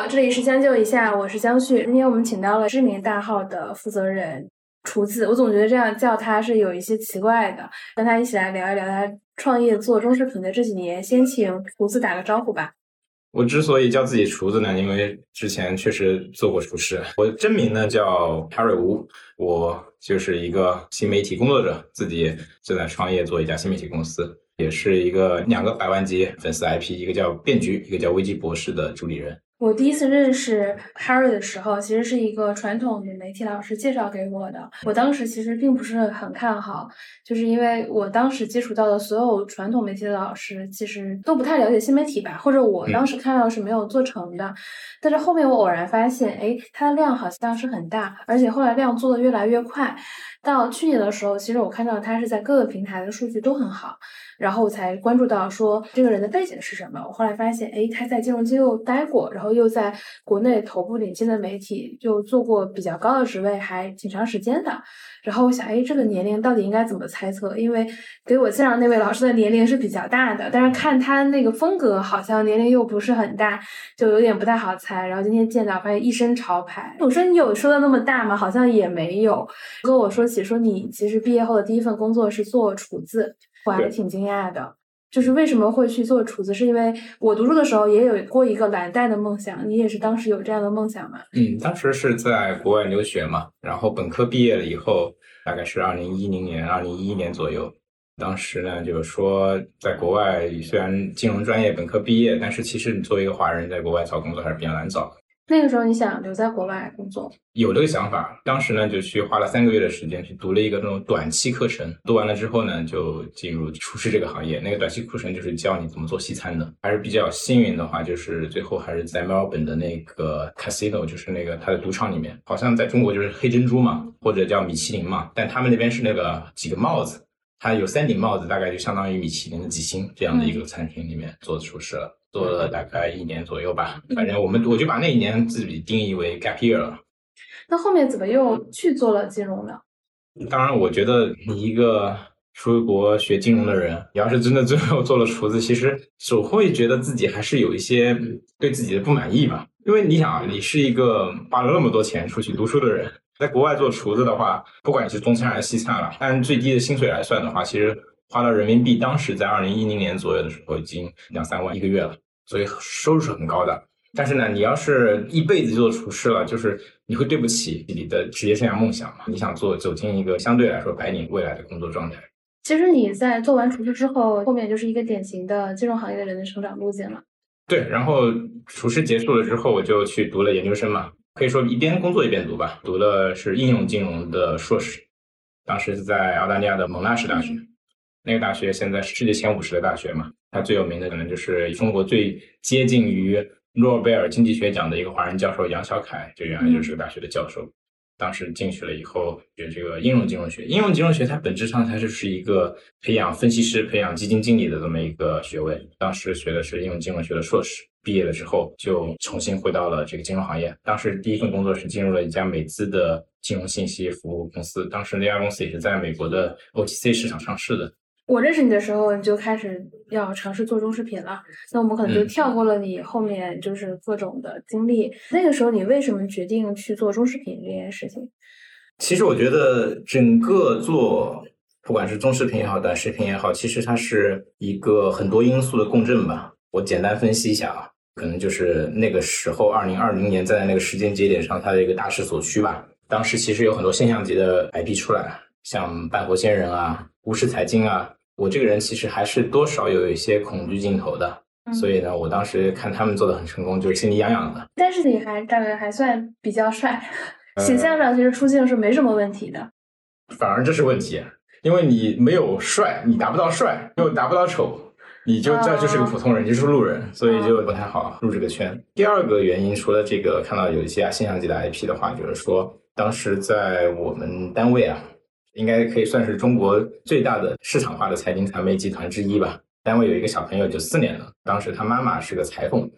好，这里是将就一下，我是江旭。今天我们请到了知名大号的负责人厨子，我总觉得这样叫他是有一些奇怪的。跟他一起来聊一聊他创业做中式品的这几年，先请厨子打个招呼吧。我之所以叫自己厨子呢，因为之前确实做过厨师。我真名呢叫 Harry 吴，我就是一个新媒体工作者，自己正在创业做一家新媒体公司，也是一个两个百万级粉丝 IP，一个叫变局，一个叫危机博士的主理人。我第一次认识 Harry 的时候，其实是一个传统的媒体老师介绍给我的。我当时其实并不是很看好，就是因为我当时接触到的所有传统媒体的老师，其实都不太了解新媒体吧，或者我当时看到是没有做成的。但是后面我偶然发现，哎，它的量好像是很大，而且后来量做的越来越快。到去年的时候，其实我看到它是在各个平台的数据都很好。然后我才关注到说这个人的背景是什么。我后来发现，哎，他在金融机构待过，然后又在国内头部领先的媒体就做过比较高的职位，还挺长时间的。然后我想，哎，这个年龄到底应该怎么猜测？因为给我介绍那位老师的年龄是比较大的，但是看他那个风格，好像年龄又不是很大，就有点不太好猜。然后今天见到，发现一身潮牌。我说你有说的那么大吗？好像也没有。跟我说起说你其实毕业后的第一份工作是做厨子。我还挺惊讶的，就是为什么会去做厨子，是因为我读书的时候也有过一个蓝带的梦想。你也是当时有这样的梦想吗？嗯，当时是在国外留学嘛，然后本科毕业了以后，大概是二零一零年、二零一一年左右。当时呢，就是说在国外虽然金融专业本科毕业，但是其实你作为一个华人在国外找工作还是比较难找的。那个时候你想留在国外工作，有这个想法。当时呢，就去花了三个月的时间去读了一个那种短期课程。读完了之后呢，就进入厨师这个行业。那个短期课程就是教你怎么做西餐的。还是比较幸运的话，就是最后还是在墨尔本的那个 casino，就是那个他的赌场里面。好像在中国就是黑珍珠嘛，或者叫米其林嘛，但他们那边是那个几个帽子，它有三顶帽子，大概就相当于米其林的几星这样的一个餐厅里面做厨师了。做了大概一年左右吧，反正我们我就把那一年自己定义为 gap year 了。那后面怎么又去做了金融呢？当然，我觉得你一个出国学金融的人，你要是真的最后做了厨子，其实总会觉得自己还是有一些对自己的不满意吧。因为你想啊，你是一个花了那么多钱出去读书的人，在国外做厨子的话，不管你是中餐还是西餐了，按最低的薪水来算的话，其实。花到人民币，当时在二零一零年左右的时候，已经两三万一个月了，所以收入是很高的。但是呢，你要是一辈子做厨师了，就是你会对不起你的职业生涯梦想嘛？你想做走进一个相对来说白领未来的工作状态。其实你在做完厨师之后，后面就是一个典型的金融行业的人的成长路径了。对，然后厨师结束了之后，我就去读了研究生嘛，可以说一边工作一边读吧。读的是应用金融的硕士，当时是在澳大利亚的蒙纳士大学。那个大学现在是世界前五十的大学嘛？它最有名的可能就是中国最接近于诺贝尔经济学奖的一个华人教授杨小凯，就原来就是个大学的教授。当时进去了以后，学这个应用金融学。应用金融学它本质上它就是一个培养分析师、培养基金经理的这么一个学位。当时学的是应用金融学的硕士，毕业了之后就重新回到了这个金融行业。当时第一份工作是进入了一家美资的金融信息服务公司，当时那家公司也是在美国的 OTC 市场上市的。我认识你的时候，你就开始要尝试做中视频了。那我们可能就跳过了你后面就是各种的经历。那个时候，你为什么决定去做中视频这件事情？其实我觉得整个做不管是中视频也好，短视频也好，其实它是一个很多因素的共振吧。我简单分析一下啊，可能就是那个时候，二零二零年在那个时间节点上，它的一个大势所趋吧。当时其实有很多现象级的 IP 出来，像半活仙人啊、巫师财经啊。我这个人其实还是多少有一些恐惧镜头的，所以呢，我当时看他们做的很成功，就是心里痒痒的。但是你还长得还算比较帅，形象上其实出镜是没什么问题的。反而这是问题，因为你没有帅，你达不到帅，又达不到丑，你就这就是个普通人，就是路人，所以就不太好入这个圈。第二个原因，除了这个看到有一些啊现象级的 IP 的话，就是说当时在我们单位啊。应该可以算是中国最大的市场化的财经传媒集团之一吧。单位有一个小朋友，九四年的，当时他妈妈是个裁缝，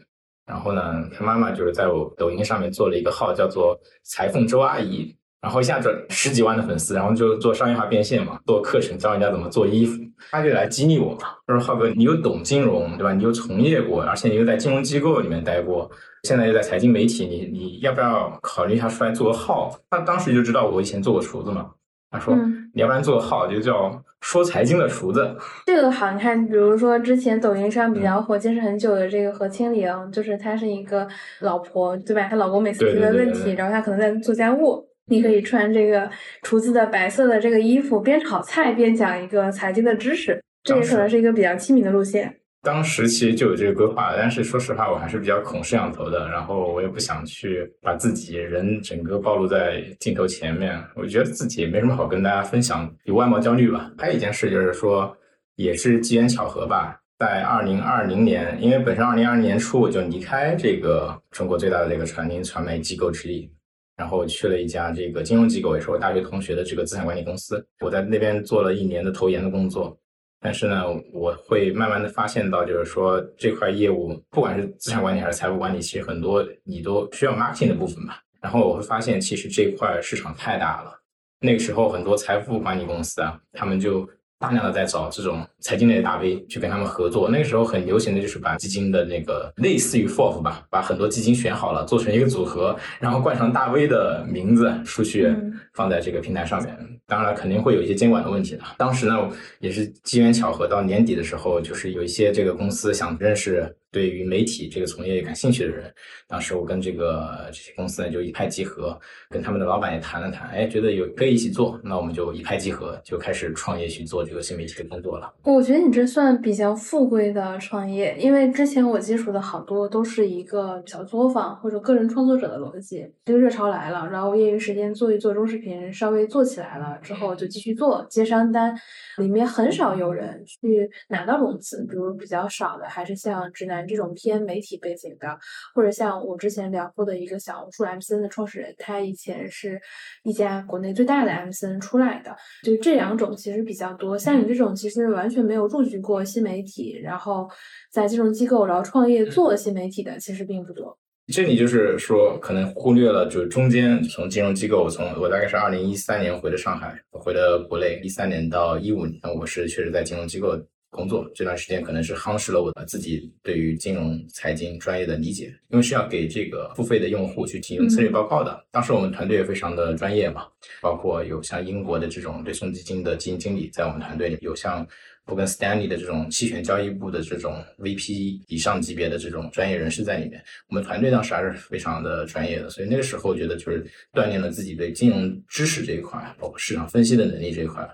然后呢，他妈妈就是在我抖音上面做了一个号，叫做“裁缝周阿姨”，然后一下转十几万的粉丝，然后就做商业化变现嘛，做课程教人家怎么做衣服，他就来激励我嘛，他说浩哥，你又懂金融，对吧？你又从业过，而且你又在金融机构里面待过，现在又在财经媒体，你你要不要考虑一下出来做个号？他当时就知道我以前做过厨子嘛，他说你要不然做个号，就叫说财经的厨子。这个好，你看，比如说之前抖音上比较火、坚持很久的这个何清玲，就是她是一个老婆，对吧？她老公每次提的问题，然后她可能在做家务。你可以穿这个厨子的白色的这个衣服，边炒菜边讲一个财经的知识，这也可能是一个比较亲民的路线。当时其实就有这个规划，但是说实话，我还是比较恐摄像头的，然后我也不想去把自己人整个暴露在镜头前面，我觉得自己也没什么好跟大家分享，有外貌焦虑吧。还有一件事就是说，也是机缘巧合吧，在二零二零年，因为本身二零二零年初我就离开这个中国最大的这个传音传媒机构之一。然后去了一家这个金融机构，也是我大学同学的这个资产管理公司。我在那边做了一年的投研的工作，但是呢，我会慢慢的发现到，就是说这块业务，不管是资产管理还是财务管理，其实很多你都需要 marketing 的部分吧。然后我会发现，其实这块市场太大了。那个时候，很多财富管理公司啊，他们就。大量的在找这种财经类的大 V 去跟他们合作。那个时候很流行的就是把基金的那个类似于 FOF 吧，把很多基金选好了，做成一个组合，然后冠上大 V 的名字出去放在这个平台上面。当然肯定会有一些监管的问题的。当时呢也是机缘巧合，到年底的时候，就是有一些这个公司想认识。对于媒体这个从业感兴趣的人，当时我跟这个这些公司呢就一拍即合，跟他们的老板也谈了谈，哎，觉得有可以一起做，那我们就一拍即合，就开始创业去做这个新媒体的工作了。我觉得你这算比较富贵的创业，因为之前我接触的好多都是一个小作坊或者个人创作者的逻辑，这个热潮来了，然后业余时间做一做中视频，稍微做起来了之后就继续做接商单，里面很少有人去拿到融资，比如比较少的还是像直男。这种偏媒体背景的，或者像我之前聊过的一个小红书 MCN 的创始人，他以前是一家国内最大的 MCN 出来的，就这两种其实比较多。像你这种其实完全没有入局过新媒体，然后在金融机构然后创业做新媒体的，其实并不多。这里就是说，可能忽略了，就是中间从金融机构，从我大概是二零一三年回的上海，回的国内，一三年到一五年，我是确实在金融机构。工作这段时间可能是夯实了我自己对于金融财经专业的理解，因为是要给这个付费的用户去提供策略报告的。当时我们团队也非常的专业嘛，包括有像英国的这种对冲基金的基金经理在我们团队里，有像摩根斯丹利的这种期权交易部的这种 VP 以上级别的这种专业人士在里面。我们团队当时还是非常的专业的，所以那个时候我觉得就是锻炼了自己对金融知识这一块，包括市场分析的能力这一块。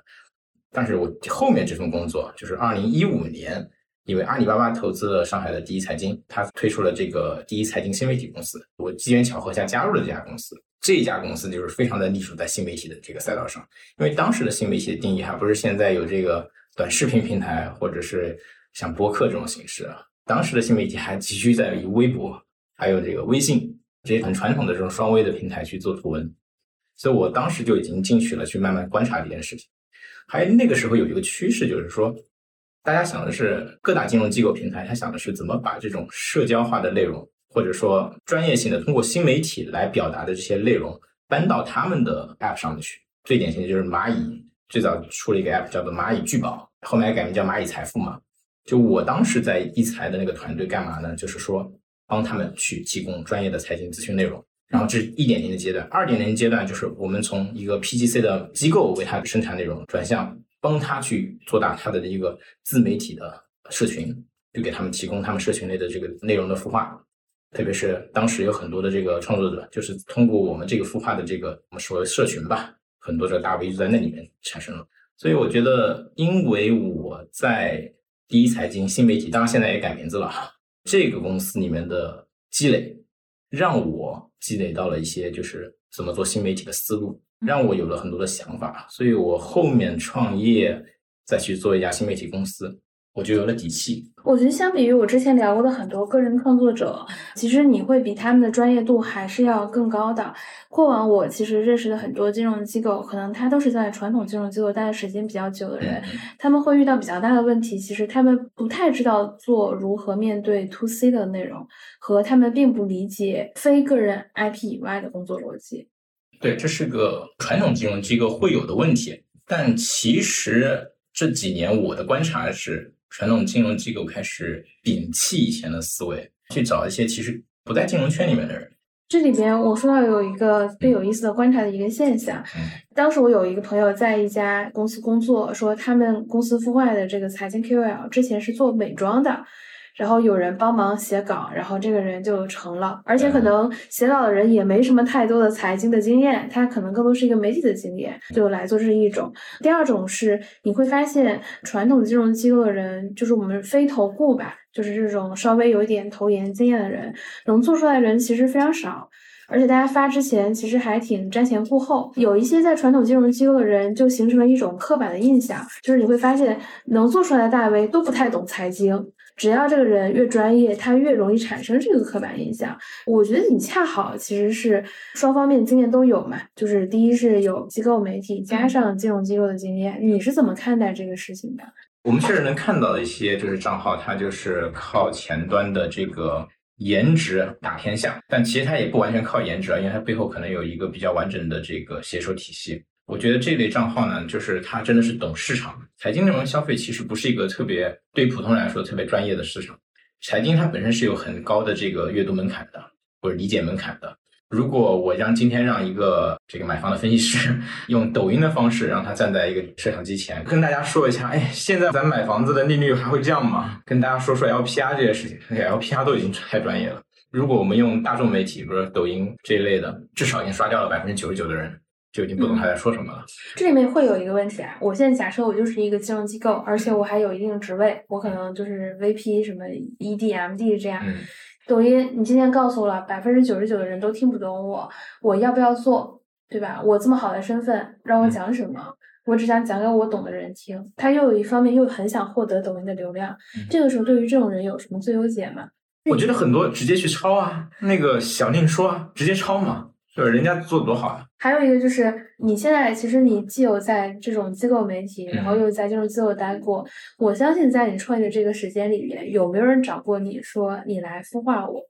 但是我后面这份工作就是二零一五年，因为阿里巴巴投资了上海的第一财经，他推出了这个第一财经新媒体公司，我机缘巧合下加入了这家公司。这家公司就是非常的隶属在新媒体的这个赛道上，因为当时的新媒体的定义还不是现在有这个短视频平台或者是像播客这种形式啊，当时的新媒体还急需在于微博还有这个微信这些很传统的这种双微的平台去做图文，所以我当时就已经进去了，去慢慢观察这件事情。还那个时候有一个趋势，就是说，大家想的是各大金融机构平台，他想的是怎么把这种社交化的内容，或者说专业性的通过新媒体来表达的这些内容搬到他们的 App 上面去。最典型的就是蚂蚁最早出了一个 App 叫做蚂蚁聚宝，后面改名叫蚂蚁财富嘛。就我当时在一财的那个团队干嘛呢？就是说帮他们去提供专业的财经咨询内容。然后这是一点零的阶段，二点零阶段就是我们从一个 PGC 的机构为他生产内容，转向帮他去做大他的一个自媒体的社群，就给他们提供他们社群内的这个内容的孵化。特别是当时有很多的这个创作者，就是通过我们这个孵化的这个我们说社群吧，很多的大 V 就在那里面产生了。所以我觉得，因为我在第一财经新媒体，当然现在也改名字了，这个公司里面的积累。让我积累到了一些就是怎么做新媒体的思路，让我有了很多的想法，所以我后面创业再去做一家新媒体公司。我就有了底气。我觉得相比于我之前聊过的很多个人创作者，其实你会比他们的专业度还是要更高的。过往我其实认识的很多金融机构，可能他都是在传统金融机构待的时间比较久的人，他们会遇到比较大的问题。其实他们不太知道做如何面对 to C 的内容，和他们并不理解非个人 IP 以外的工作逻辑。对，这是个传统金融机构会有的问题。但其实这几年我的观察是，传统金融机构开始摒弃以前的思维，去找一些其实不在金融圈里面的人。这里边我说到有一个最有意思的观察的一个现象，当时我有一个朋友在一家公司工作，说他们公司孵化的这个财经 KOL 之前是做美妆的。然后有人帮忙写稿，然后这个人就成了，而且可能写稿的人也没什么太多的财经的经验，他可能更多是一个媒体的经验，就来做这是一种。第二种是你会发现传统金融机构的人，就是我们非投顾吧，就是这种稍微有一点投研经验的人，能做出来的人其实非常少，而且大家发之前其实还挺瞻前顾后。有一些在传统金融机构的人就形成了一种刻板的印象，就是你会发现能做出来的大 V 都不太懂财经。只要这个人越专业，他越容易产生这个刻板印象。我觉得你恰好其实是双方面经验都有嘛，就是第一是有机构媒体加上金融机构的经验，你是怎么看待这个事情的？我们确实能看到的一些就是账号，它就是靠前端的这个颜值打天下，但其实它也不完全靠颜值啊，因为它背后可能有一个比较完整的这个写手体系。我觉得这类账号呢，就是他真的是懂市场。财经内容消费其实不是一个特别对普通人来说特别专业的市场。财经它本身是有很高的这个阅读门槛的，或者理解门槛的。如果我让今天让一个这个买房的分析师 用抖音的方式让他站在一个摄像机前跟大家说一下，哎，现在咱买房子的利率还会降吗？跟大家说说 LPR 这些事情，LPR 都已经太专业了。如果我们用大众媒体，比如说抖音这一类的，至少已经刷掉了百分之九十九的人。就已经不懂他在说什么了。这里面会有一个问题啊，我现在假设我就是一个金融机构，而且我还有一定职位，我可能就是 VP 什么 ED、MD 这样。抖音，你今天告诉我了百分之九十九的人都听不懂我，我要不要做？对吧？我这么好的身份，让我讲什么？我只想讲给我懂的人听。他又有一方面又很想获得抖音的流量，这个时候对于这种人有什么最优解吗？我觉得很多直接去抄啊，那个小宁说啊，直接抄嘛。就是人家做的多好呀！还有一个就是，你现在其实你既有在这种机构媒体，然后又在金融机构待过，我相信在你创业的这个时间里面，有没有人找过你说你来孵化我？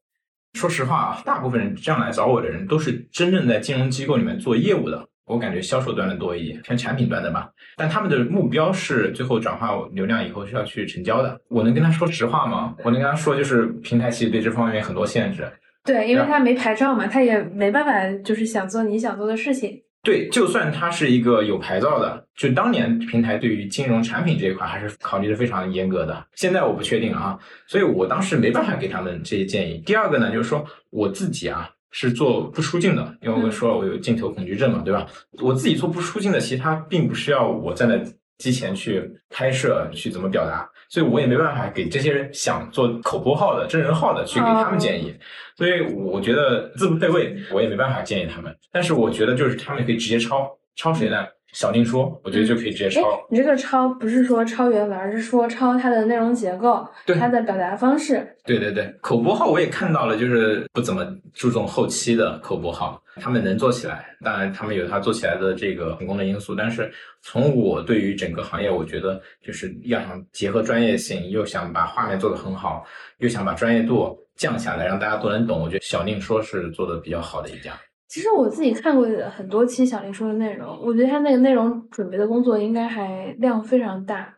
说实话啊，大部分人这样来找我的人，都是真正在金融机构里面做业务的。我感觉销售端的多一点，偏产品端的吧。但他们的目标是最后转化流量以后是要去成交的。我能跟他说实话吗？我能跟他说，就是平台其实对这方面很多限制。对，因为他没牌照嘛，他也没办法，就是想做你想做的事情。对，就算他是一个有牌照的，就当年平台对于金融产品这一块还是考虑的非常严格的。现在我不确定啊，所以我当时没办法给他们这些建议。第二个呢，就是说我自己啊是做不出镜的，因为我说了我有镜头恐惧症嘛，对吧？我自己做不出镜的，其实他并不需要我站在机前去拍摄，去怎么表达。所以我也没办法给这些人想做口播号的真人号的去给他们建议，所以我觉得自不配位，我也没办法建议他们。但是我觉得就是他们可以直接抄，抄谁呢？小宁说，我觉得就可以直接抄。你这个抄不是说抄原文，而是说抄它的内容结构，对它的表达方式。对对对，口播号我也看到了，就是不怎么注重后期的口播号，他们能做起来，当然他们有他做起来的这个成功的因素。但是从我对于整个行业，我觉得就是要想结合专业性，又想把画面做得很好，又想把专业度降下来，让大家都能懂，我觉得小宁说是做的比较好的一家。其实我自己看过很多期小林说的内容，我觉得他那个内容准备的工作应该还量非常大，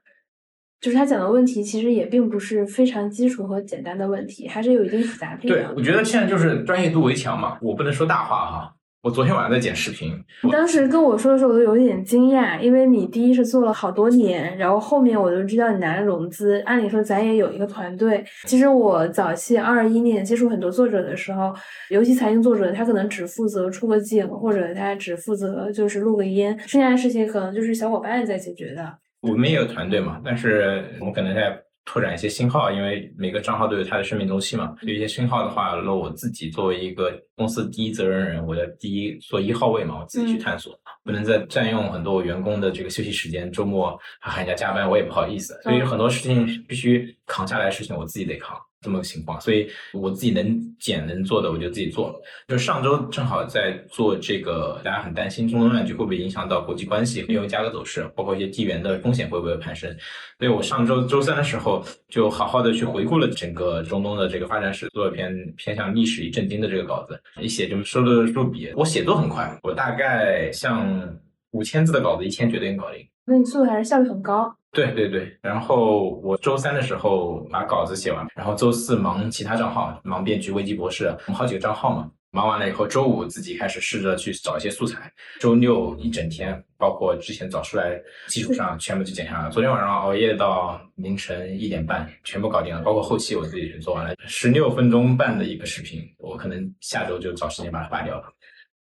就是他讲的问题其实也并不是非常基础和简单的问题，还是有一定复杂度的。对，我觉得现在就是专业度为强嘛，我不能说大话哈。我昨天晚上在剪视频，你当时跟我说的时候，我都有点惊讶，因为你第一是做了好多年，然后后面我就知道你拿了融资。按理说咱也有一个团队。其实我早期二一年接触很多作者的时候，尤其财经作者，他可能只负责出个镜，或者他只负责就是录个音，剩下的事情可能就是小伙伴在解决的。我们也有团队嘛，但是我们可能在。拓展一些新号，因为每个账号都有它的生命周期嘛。有一些新号的话，那我自己作为一个公司第一责任人，我的第一做一号位嘛，我自己去探索，不能再占用很多我员工的这个休息时间。周末还喊人家加班，我也不好意思。所以很多事情必须扛下来的，事情我自己得扛。这么个情况，所以我自己能减能做的我就自己做了。就上周正好在做这个，大家很担心中东乱局会不会影响到国际关系、原油价格走势，包括一些地缘的风险会不会攀升。所以我上周周三的时候就好好的去回顾了整个中东的这个发展史，做了篇偏向历史与震惊的这个稿子，一写就收了收笔。我写作很快，我大概像五千字的稿子，一天绝对能搞定。那你速度还是效率很高。对对对，然后我周三的时候把稿子写完，然后周四忙其他账号，忙编辑危机博士，我们好几个账号嘛。忙完了以后，周五自己开始试着去找一些素材，周六一整天，包括之前找出来基础上全部就剪下来。昨天晚上熬夜到凌晨一点半，全部搞定了，包括后期我自己也做完了，十六分钟半的一个视频，我可能下周就找时间把它发掉了。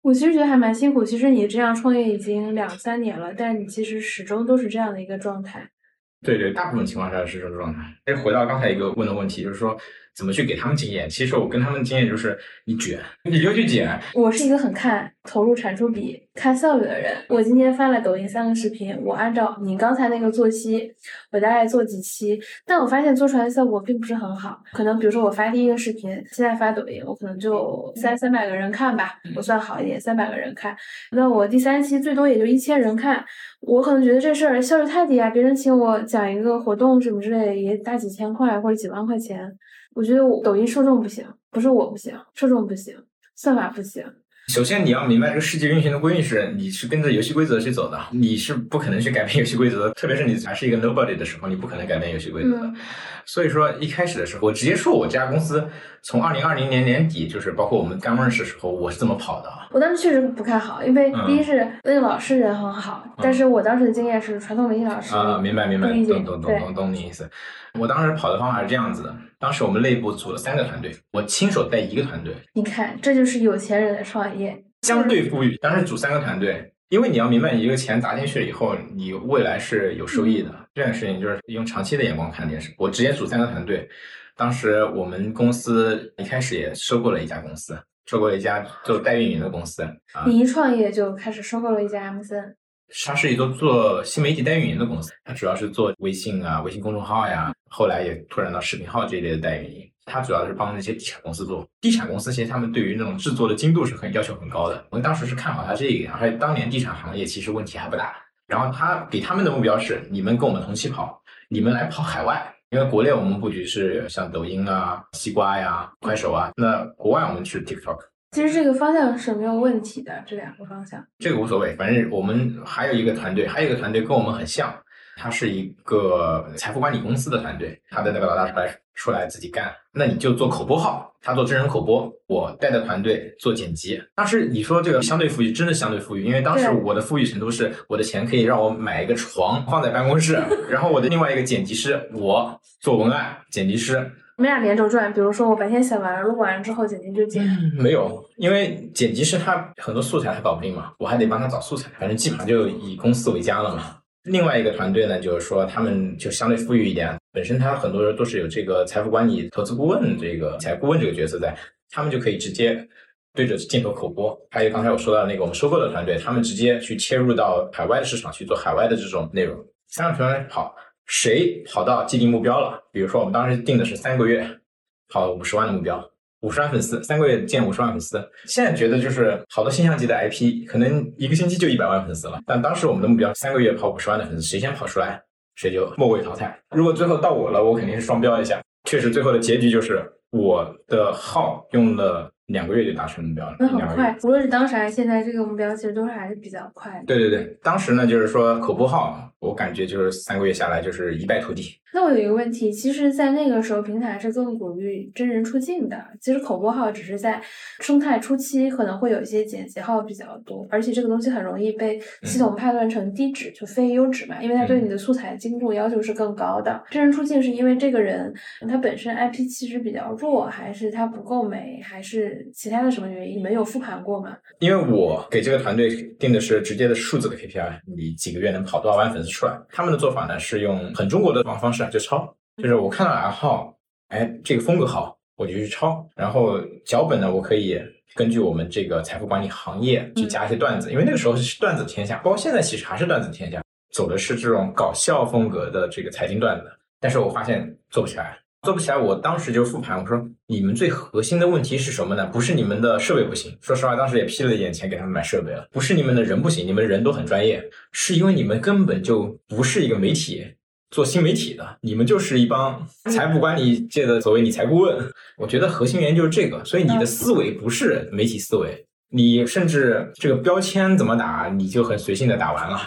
我其实觉得还蛮辛苦。其实你这样创业已经两三年了，但你其实始终都是这样的一个状态。对对，大部分情况下是这种状态。哎，回到刚才一个问的问题，就是说。怎么去给他们经验？其实我跟他们经验就是，你卷，你就去卷。我是一个很看投入产出比、看效率的人。我今天发了抖音三个视频，我按照你刚才那个作息，我大概做几期，但我发现做出来的效果并不是很好。可能比如说我发第一个视频，现在发抖音，我可能就三三百个人看吧，我算好一点，三百个人看。那我第三期最多也就一千人看，我可能觉得这事儿效率太低啊！别人请我讲一个活动什么之类的，也大几千块或者几万块钱。我觉得我抖音受众不行，不是我不行，受众不行，算法不行。首先你要明白这个世界运行的规律是，你是跟着游戏规则去走的，你是不可能去改变游戏规则的。特别是你还是一个 nobody 的时候，你不可能改变游戏规则的。所以说一开始的时候，我直接说我这家公司从二零二零年年底，就是包括我们刚认识的时候，我是怎么跑的。我当时确实不太好，因为第一是那个老师人很好，但是我当时的经验是传统媒体老师啊，明白明白，懂懂懂懂懂你意思。我当时跑的方法是这样子的，当时我们内部组了三个团队，我亲手带一个团队。你看，这就是有钱人的创业，相对富裕。当时组三个团队，因为你要明白，你这个钱砸进去了以后，你未来是有收益的。这件事情就是用长期的眼光看这件事。我直接组三个团队，当时我们公司一开始也收购了一家公司，收购了一家做代运营的公司。你一创业就开始收购了一家 MCN。它是一个做新媒体代运营的公司，它主要是做微信啊、微信公众号呀，后来也拓展到视频号这一类的代运营。它主要是帮那些地产公司做，地产公司其实他们对于那种制作的精度是很要求很高的。我们当时是看好它这一点，而且当年地产行业其实问题还不大。然后他给他们的目标是，你们跟我们同期跑，你们来跑海外，因为国内我们布局是像抖音啊、西瓜呀、快手啊，那国外我们去 TikTok。其实这个方向是没有问题的，这两个方向，这个无所谓。反正我们还有一个团队，还有一个团队跟我们很像，他是一个财富管理公司的团队，他的那个老大出来出来自己干，那你就做口播号，他做真人口播，我带的团队做剪辑。当时你说这个相对富裕，真的相对富裕，因为当时我的富裕程度是，我的钱可以让我买一个床放在办公室，然后我的另外一个剪辑师，我做文案，剪辑师。我们俩连轴转，比如说我白天写完了，录完之后剪辑就剪。没有，因为剪辑师他很多素材他搞不定嘛，我还得帮他找素材，反正基本上就以公司为家了嘛。另外一个团队呢，就是说他们就相对富裕一点，本身他很多人都是有这个财富管理、投资顾问这个财顾问这个角色在，他们就可以直接对着镜头口播。还有刚才我说到那个我们收购的团队，他们直接去切入到海外的市场去做海外的这种内容。三个团队跑。谁跑到既定目标了？比如说，我们当时定的是三个月跑五十万的目标，五十万粉丝，三个月建五十万粉丝。现在觉得就是好多现象级的 IP，可能一个星期就一百万粉丝了。但当时我们的目标三个月跑五十万的粉丝，谁先跑出来，谁就末位淘汰。如果最后到我了，我肯定是双标一下。确实，最后的结局就是我的号用了。两个月就达成目标了，那很快。无论是当时还是现在，这个目标其实都是还是比较快的。对对对，当时呢，就是说口播号，我感觉就是三个月下来就是一败涂地。那我有一个问题，其实，在那个时候，平台是更鼓励真人出镜的。其实口播号只是在生态初期可能会有一些剪辑号比较多，而且这个东西很容易被系统判断成低质，就非优质嘛，因为它对你的素材精度要求是更高的。真人出镜是因为这个人他本身 IP 气质比较弱，还是他不够美，还是其他的什么原因？你们有复盘过吗？因为我给这个团队定的是直接的数字的 KPI，你几个月能跑多少万粉丝出来？他们的做法呢是用很中国的方方式啊。就抄，就是我看到哪个号，哎，这个风格好，我就去抄。然后脚本呢，我可以根据我们这个财富管理行业去加一些段子，因为那个时候是段子天下，包括现在其实还是段子天下，走的是这种搞笑风格的这个财经段子。但是我发现做不起来，做不起来，我当时就复盘，我说你们最核心的问题是什么呢？不是你们的设备不行，说实话，当时也批了一点钱给他们买设备了。不是你们的人不行，你们人都很专业，是因为你们根本就不是一个媒体做新媒体的，你们就是一帮财富管理界的所谓理财顾问。我觉得核心原因就是这个，所以你的思维不是媒体思维，你甚至这个标签怎么打，你就很随性的打完了。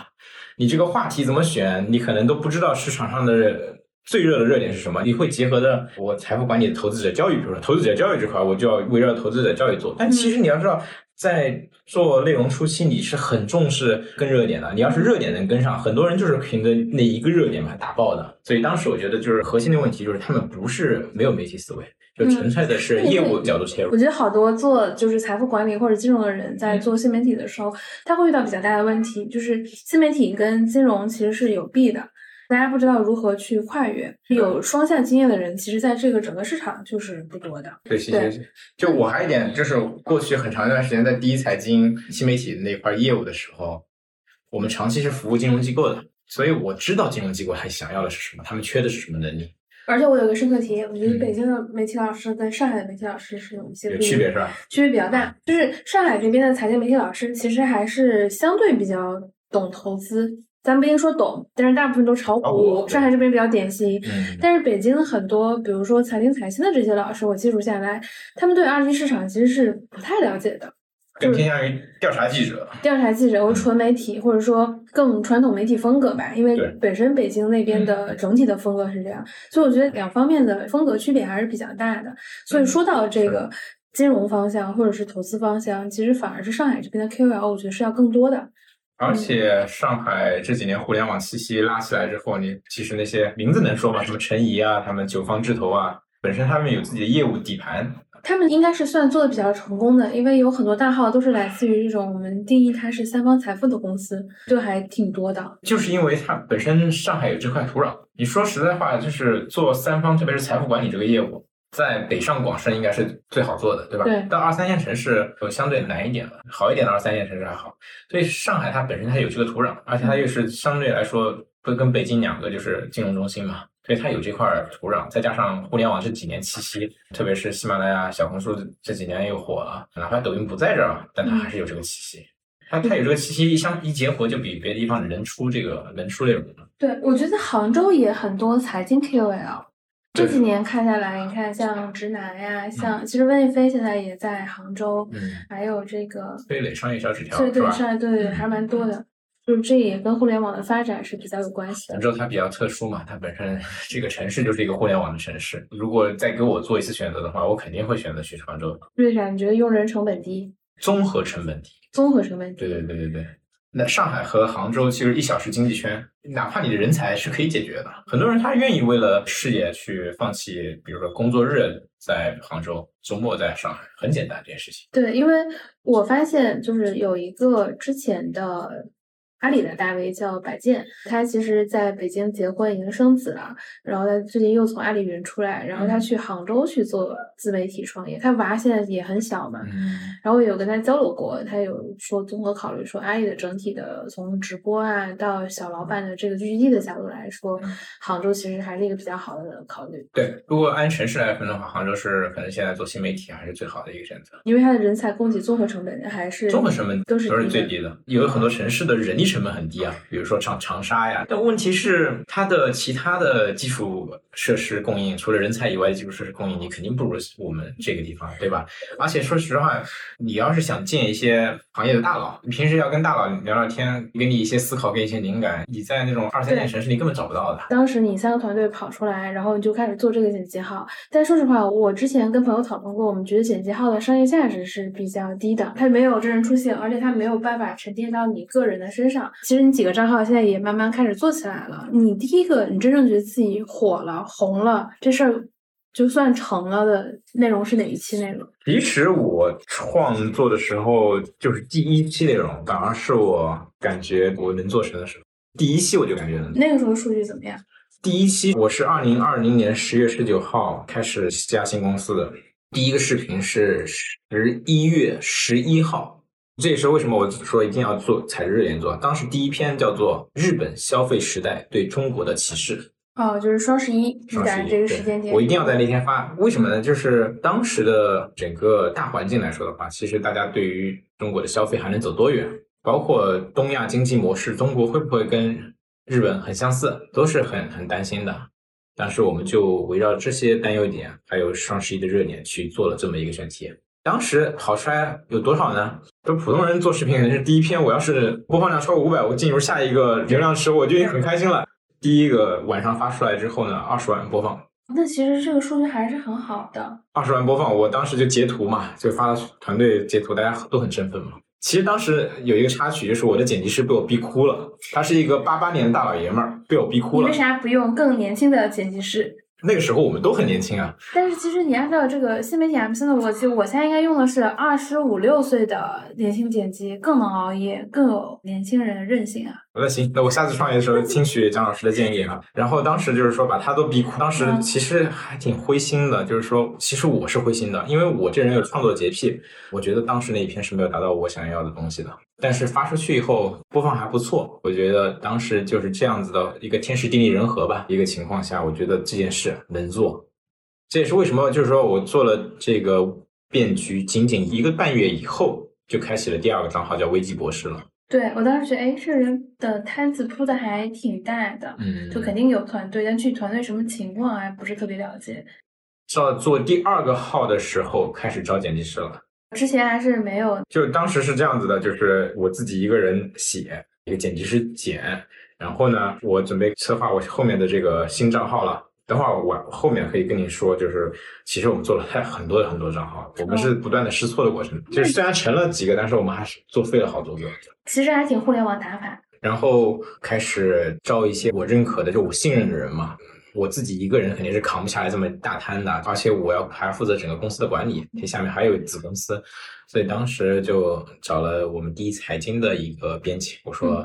你这个话题怎么选，你可能都不知道市场上的。最热的热点是什么？你会结合的我财富管理的投资者教育，比如说投资者教育这块，我就要围绕投资者教育做。但其实你要知道，在做内容初期，你是很重视跟热点的。你要是热点能跟上，很多人就是凭着那一个热点把它打爆的。所以当时我觉得，就是核心的问题就是他们不是没有媒体思维，就纯粹的 是业务角度切入。我觉得好多做就是财富管理或者金融的人在做新媒体的时候，他会遇到比较大的问题，就是新媒体跟金融其实是有弊的。大家不知道如何去跨越，有双向经验的人，其实在这个整个市场就是不多的。对，谢谢。就我还有一点，就是过去很长一段时间在第一财经新媒体那块业务的时候，我们长期是服务金融机构的，所以我知道金融机构还想要的是什么，他们缺的是什么能力。而且我有个深刻体验，我觉得北京的媒体老师跟上海的媒体老师是有一些区别，是吧？区别比较大。就是上海这边的财经媒体老师，其实还是相对比较懂投资。咱不一定说懂，但是大部分都炒股。上海这边比较典型，但是北京很多，比如说财经财新的这些老师，我接触下来，他们对二级市场其实是不太了解的，更偏向于调查记者。调查记者和纯媒体，或者说更传统媒体风格吧，因为本身北京那边的整体的风格是这样，所以我觉得两方面的风格区别还是比较大的。所以说到这个金融方向或者是投资方向，其实反而是上海这边的 KOL，我觉得是要更多的。而且上海这几年互联网气息拉起来之后，你其实那些名字能说吗？什么陈怡啊，他们九方智投啊，本身他们有自己的业务底盘。他们应该是算做的比较成功的，因为有很多大号都是来自于这种我们定义它是三方财富的公司，就还挺多的。就是因为它本身上海有这块土壤。你说实在话，就是做三方，特别是财富管理这个业务。在北上广深应该是最好做的，对吧？对。到二三线城市就相对难一点了，好一点的二三线城市还好。所以上海它本身它有这个土壤，而且它又是相对来说会跟北京两个就是金融中心嘛，所以它有这块土壤。再加上互联网这几年气息，特别是喜马拉雅、小红书这几年又火了，哪怕抖音不在这儿，但它还是有这个气息。它它有这个气息，一相一结合，就比别的地方能出这个能出内容了。对，我觉得杭州也很多财经 KOL。这几年看下来，你看像直男呀，像其实温亦菲现在也在杭州，还有这个飞磊商业小纸条，对对，商业对对，还蛮多的。就是这也跟互联网的发展是比较有关系的。杭州它比较特殊嘛，它本身这个城市就是一个互联网的城市。如果再给我做一次选择的话，我肯定会选择去杭州。为啥？你觉得用人成本低？综合成本低。综合成本低。对对对对对。那上海和杭州其实一小时经济圈，哪怕你的人才是可以解决的。很多人他愿意为了事业去放弃，比如说工作日在杭州，周末在上海，很简单这件事情。对，因为我发现就是有一个之前的。阿里的大 V 叫白健，他其实在北京结婚已经生子了，然后他最近又从阿里云出来，然后他去杭州去做自媒体创业。他娃现在也很小嘛，然后我有跟他交流过，他有说综合考虑说阿里的整体的从直播啊到小老板的这个聚集地的角度来说，杭州其实还是一个比较好的考虑。对，如果按城市来分的话，杭州是可能现在做新媒体还是最好的一个选择，因为它的人才供给综合成本还是综合成本都是都是最低的，有很多城市的人力。成本很低啊，比如说长长沙呀，但问题是它的其他的基础设施供应，除了人才以外的基础设施供应，你肯定不如我们这个地方，对吧？而且说实话，你要是想见一些行业的大佬，你平时要跟大佬聊聊天，给你一些思考，给你一些灵感，你在那种二三线城市你根本找不到的。当时你三个团队跑出来，然后你就开始做这个剪辑号，但说实话，我之前跟朋友讨论过，我们觉得剪辑号的商业价值是比较低的，它没有真人出现，而且它没有办法沉淀到你个人的身上。其实你几个账号现在也慢慢开始做起来了。你第一个，你真正觉得自己火了、红了，这事儿就算成了的内容是哪一期内容？其实我创作的时候，就是第一期内容，反而是我感觉我能做成的时候。第一期我就感觉那个时候数据怎么样？第一期我是二零二零年十月十九号开始加新公司的，第一个视频是十一月十一号。这也是为什么我说一定要做踩着热点做。当时第一篇叫做《日本消费时代对中国的歧视》，哦，就是双十一，赶上这个时间点，我一定要在那天发。为什么呢？就是当时的整个大环境来说的话，其实大家对于中国的消费还能走多远，包括东亚经济模式，中国会不会跟日本很相似，都是很很担心的。当时我们就围绕这些担忧点，还有双十一的热点去做了这么一个选题。当时跑出来有多少呢？就普通人做视频，肯定是第一篇，我要是播放量超过五百，我进入下一个流量池，我就已经很开心了。第一个晚上发出来之后呢，二十万播放，那其实这个数据还是很好的。二十万播放，我当时就截图嘛，就发了团队截图，大家都很振奋嘛。其实当时有一个插曲，就是我的剪辑师被我逼哭了，他是一个八八年的大老爷们儿，被我逼哭了。你为啥不用更年轻的剪辑师？那个时候我们都很年轻啊，但是其实你按照这个新媒体 M C 的逻辑，我现在应该用的是二十五六岁的年轻剪辑，更能熬夜，更有年轻人的韧性啊。那行，那我下次创业的时候听取蒋老师的建议啊。然后当时就是说把他都逼哭，当时其实还挺灰心的，就是说其实我是灰心的，因为我这人有创作洁癖，我觉得当时那一篇是没有达到我想要的东西的。但是发出去以后播放还不错，我觉得当时就是这样子的一个天时地利人和吧，一个情况下，我觉得这件事能做，这也是为什么就是说我做了这个变局，仅仅一个半月以后就开启了第二个账号叫危机博士了。对我当时觉得，哎，这人的摊子铺的还挺大的，嗯，就肯定有团队，但具体团队什么情况还不是特别了解。到做第二个号的时候，开始招剪辑师了。之前还是没有，就当时是这样子的，就是我自己一个人写，一个剪辑师剪，然后呢，我准备策划我后面的这个新账号了。等会儿我后面可以跟你说，就是其实我们做了太很多的很多账号，我们是不断的试错的过程。就是虽然成了几个，但是我们还是作废了好多个。其实还挺互联网打法。然后开始招一些我认可的，就我信任的人嘛。我自己一个人肯定是扛不下来这么大摊的，而且我要还要负责整个公司的管理，这下面还有子公司，所以当时就找了我们第一财经的一个编辑，我说。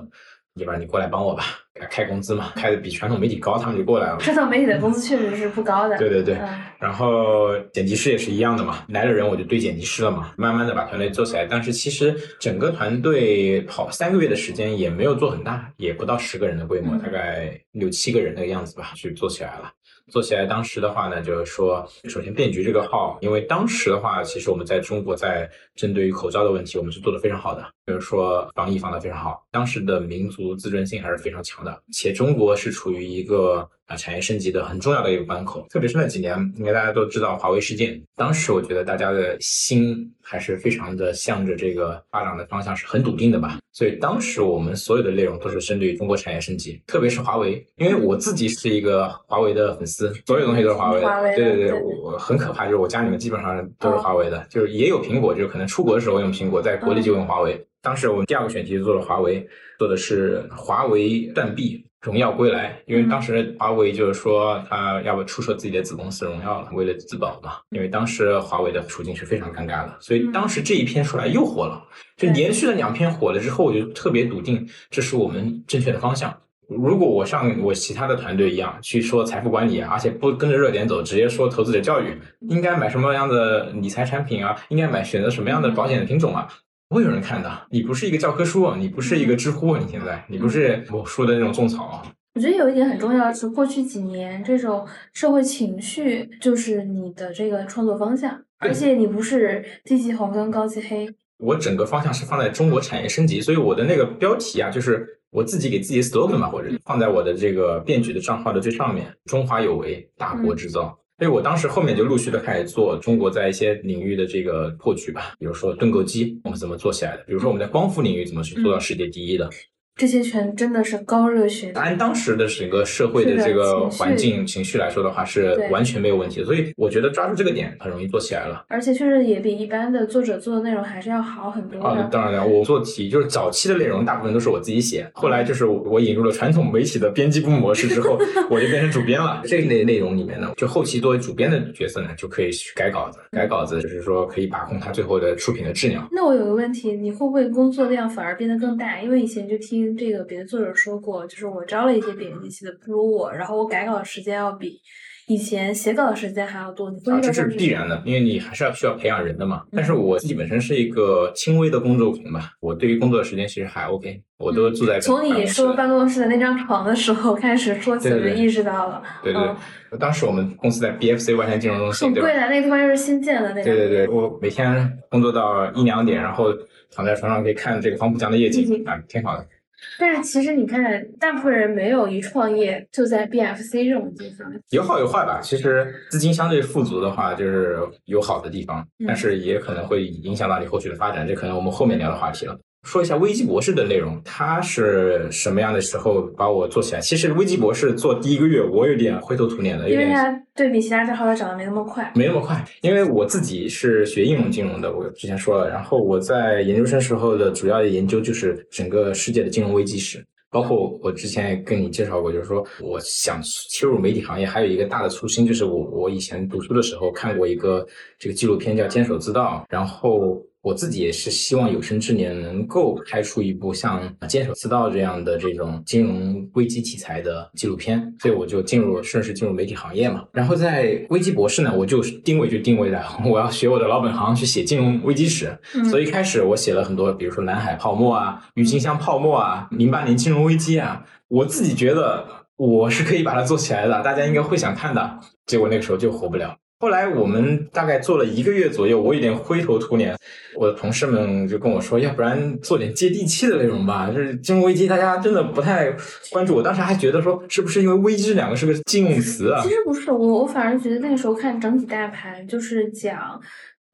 要不然你过来帮我吧，开工资嘛，开的比传统媒体高，他们就过来了。传统媒体的工资确实是不高的。对对对，然后剪辑师也是一样的嘛，来了人我就对剪辑师了嘛，慢慢的把团队做起来。但是其实整个团队跑三个月的时间也没有做很大，也不到十个人的规模，大概六七个人那个样子吧，去做起来了。做起来，当时的话呢，就是说，首先变局这个号，因为当时的话，其实我们在中国在针对于口罩的问题，我们是做的非常好的，比如说防疫防得非常好，当时的民族自尊心还是非常强的，且中国是处于一个。啊，产业升级的很重要的一个关口，特别是那几年，应该大家都知道华为事件。当时我觉得大家的心还是非常的向着这个发展的方向是很笃定的吧。所以当时我们所有的内容都是针对于中国产业升级，特别是华为，因为我自己是一个华为的粉丝，所有东西都是华为的。对对对，我很可怕，就是我家里面基本上都是华为的，就是也有苹果，就是可能出国的时候用苹果，在国内就用华为。当时我们第二个选题做了华为，做的是华为断臂。荣耀归来，因为当时华为就是说他要不出售自己的子公司荣耀了，为了自保嘛。因为当时华为的处境是非常尴尬的，所以当时这一篇出来又火了，就连续的两篇火了之后，我就特别笃定这是我们正确的方向。如果我像我其他的团队一样去说财富管理，而且不跟着热点走，直接说投资者教育应该买什么样的理财产品啊，应该买选择什么样的保险的品种啊。不会有人看的。你不是一个教科书，你不是一个知乎，你现在你不是我说的那种种草。我觉得有一点很重要的是，过去几年这种社会情绪就是你的这个创作方向，而且你不是低级红跟高级黑。我整个方向是放在中国产业升级，所以我的那个标题啊，就是我自己给自己 slogan 嘛，或者放在我的这个变局的账号的最上面：中华有为，大国制造。所以我当时后面就陆续的开始做中国在一些领域的这个破局吧，比如说盾构机我们怎么做起来的，比如说我们在光伏领域怎么去做到世界第一的。这些全真的是高热血。按当时的整个社会的这个环境情绪来说的话，是完全没有问题的。所以我觉得抓住这个点很容易做起来了。而且确实也比一般的作者做的内容还是要好很多。啊，当然了，我做题就是早期的内容大部分都是我自己写，后来就是我引入了传统媒体的编辑部模式之后，我就变成主编了。这一类内容里面呢，就后期作为主编的角色呢，就可以去改稿子，改稿子就是说可以把控它最后的出品的质量。那我有个问题，你会不会工作量反而变得更大？因为以前就听。这个别的作者说过，就是我招了一些编辑系的不如我，然后我改稿的时间要比以前写稿的时间还要多。你会啊，这是必然的，因为你还是要需要培养人的嘛。但是我自己本身是一个轻微的工作狂吧，我对于工作的时间其实还 OK，我都住在从你说办公室的那张床的时候开始说起，我就意识到了，对对嗯，当时我们公司在 BFC 外滩金融中心，对吧很贵？的，那个地方又是新建的那个。对对对，我每天工作到一两点，然后躺在床上可以看这个黄浦江的夜景嗯啊，挺好的。但是其实你看，大部分人没有一创业就在 BFC 这种地方。有好有坏吧。其实资金相对富足的话，就是有好的地方，嗯但是也可能会影响到你后续的发展，这可能我们后面聊的话题了。说一下危机博士的内容，它是什么样的时候把我做起来？其实危机博士做第一个月，我有点灰头土脸的，有点因为它对比其他账号，它涨得没那么快。没那么快，因为我自己是学应用金融的，我之前说了，然后我在研究生时候的主要的研究就是整个世界的金融危机史，包括我之前也跟你介绍过，就是说我想切入媒体行业，还有一个大的初心就是我我以前读书的时候看过一个这个纪录片叫《坚守之道》，然后。我自己也是希望有生之年能够拍出一部像《坚守之道》这样的这种金融危机题材的纪录片，所以我就进入顺势进入媒体行业嘛。然后在危机博士呢，我就定位就定位在 我要学我的老本行去写金融危机史，嗯所以一开始我写了很多，比如说南海泡沫啊、郁金香泡沫啊、零八年金融危机啊，我自己觉得我是可以把它做起来的，大家应该会想看的。结果那个时候就火不了。后来我们大概做了一个月左右，我有点灰头土脸。我的同事们就跟我说，要不然做点接地气的内容吧。就是金融危机，大家真的不太关注。我当时还觉得说，是不是因为“危机”这两个是个禁用词啊其？实不是，我我反而觉得那个时候看整体大盘，就是讲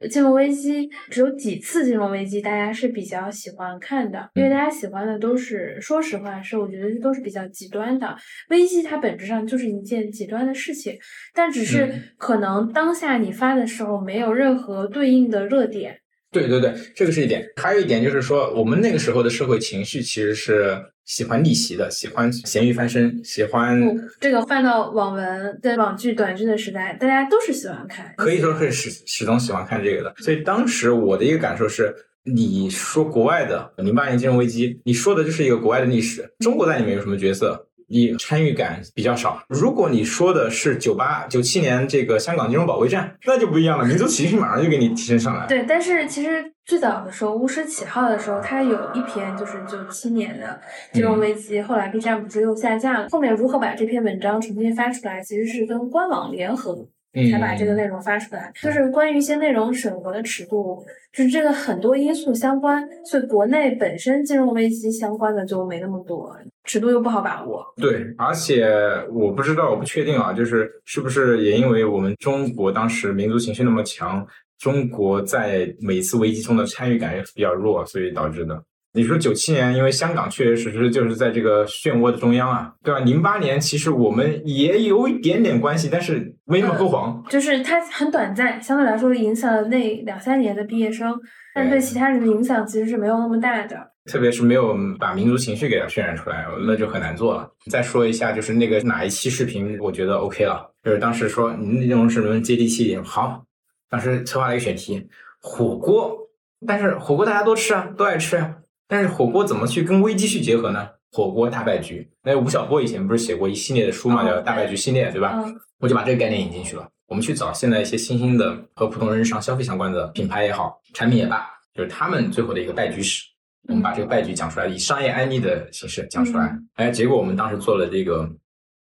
金融危机，只有几次金融危机，大家是比较喜欢看的，因为大家喜欢的都是，说实话是我觉得都是比较极端的。危机它本质上就是一件极端的事情，但只是嗯可能当下你发的时候没有任何对应的热点。对对对，这个是一点。还有一点就是说，我们那个时候的社会情绪其实是喜欢逆袭的，喜欢咸鱼翻身，喜欢不，这个放到网文、在网剧、短剧的时代，大家都是喜欢看。可以说是始始终喜欢看这个的。所以当时我的一个感受是，你说国外的零八年金融危机，你说的就是一个国外的历史，中国在里面有什么角色？你参与感比较少。如果你说的是九八九七年这个香港金融保卫战，那就不一样了，民族情绪马上就给你提升上来。对，但是其实最早的时候，巫师起号的时候，它有一篇就是九七年的金融危机，后来 B 站不是又下架了。后面如何把这篇文章重新发出来，其实是跟官网联合嗯，才把这个内容发出来。就是关于一些内容审核的尺度，就是这个很多因素相关，所以国内本身金融危机相关的就没那么多，尺度又不好把握。对，而且我不知道，我不确定啊，就是是不是也因为我们中国当时民族情绪那么强，中国在每次危机中的参与感也比较弱，所以导致的。你说九七年，因为香港确确实实就是在这个漩涡的中央啊，对吧？零八年其实我们也有一点点关系，但是没那么够黄。就是它很短暂，相对来说影响了那两三年的毕业生，但对其他人的影响其实是没有那么大的。特别是没有把民族情绪给它渲染出来，那就很难做了。再说一下，就是那个哪一期视频，我觉得 OK 了，就是当时说你内容是能接地气一点，好，当时策划了一个选题，火锅，但是火锅大家都吃啊，都爱吃啊，但是火锅怎么去跟危机去结合呢？火锅大败局，那吴晓波以前不是写过一系列的书嘛，哦叫《大败局系列》，对吧？嗯我就把这个概念引进去了。我们去找现在一些新兴的和普通人日常消费相关的品牌也好，产品也罢，就是他们最后的一个败局史。我们把这个败局讲出来，以商业案例的形式讲出来。哎，结果我们当时做了这个，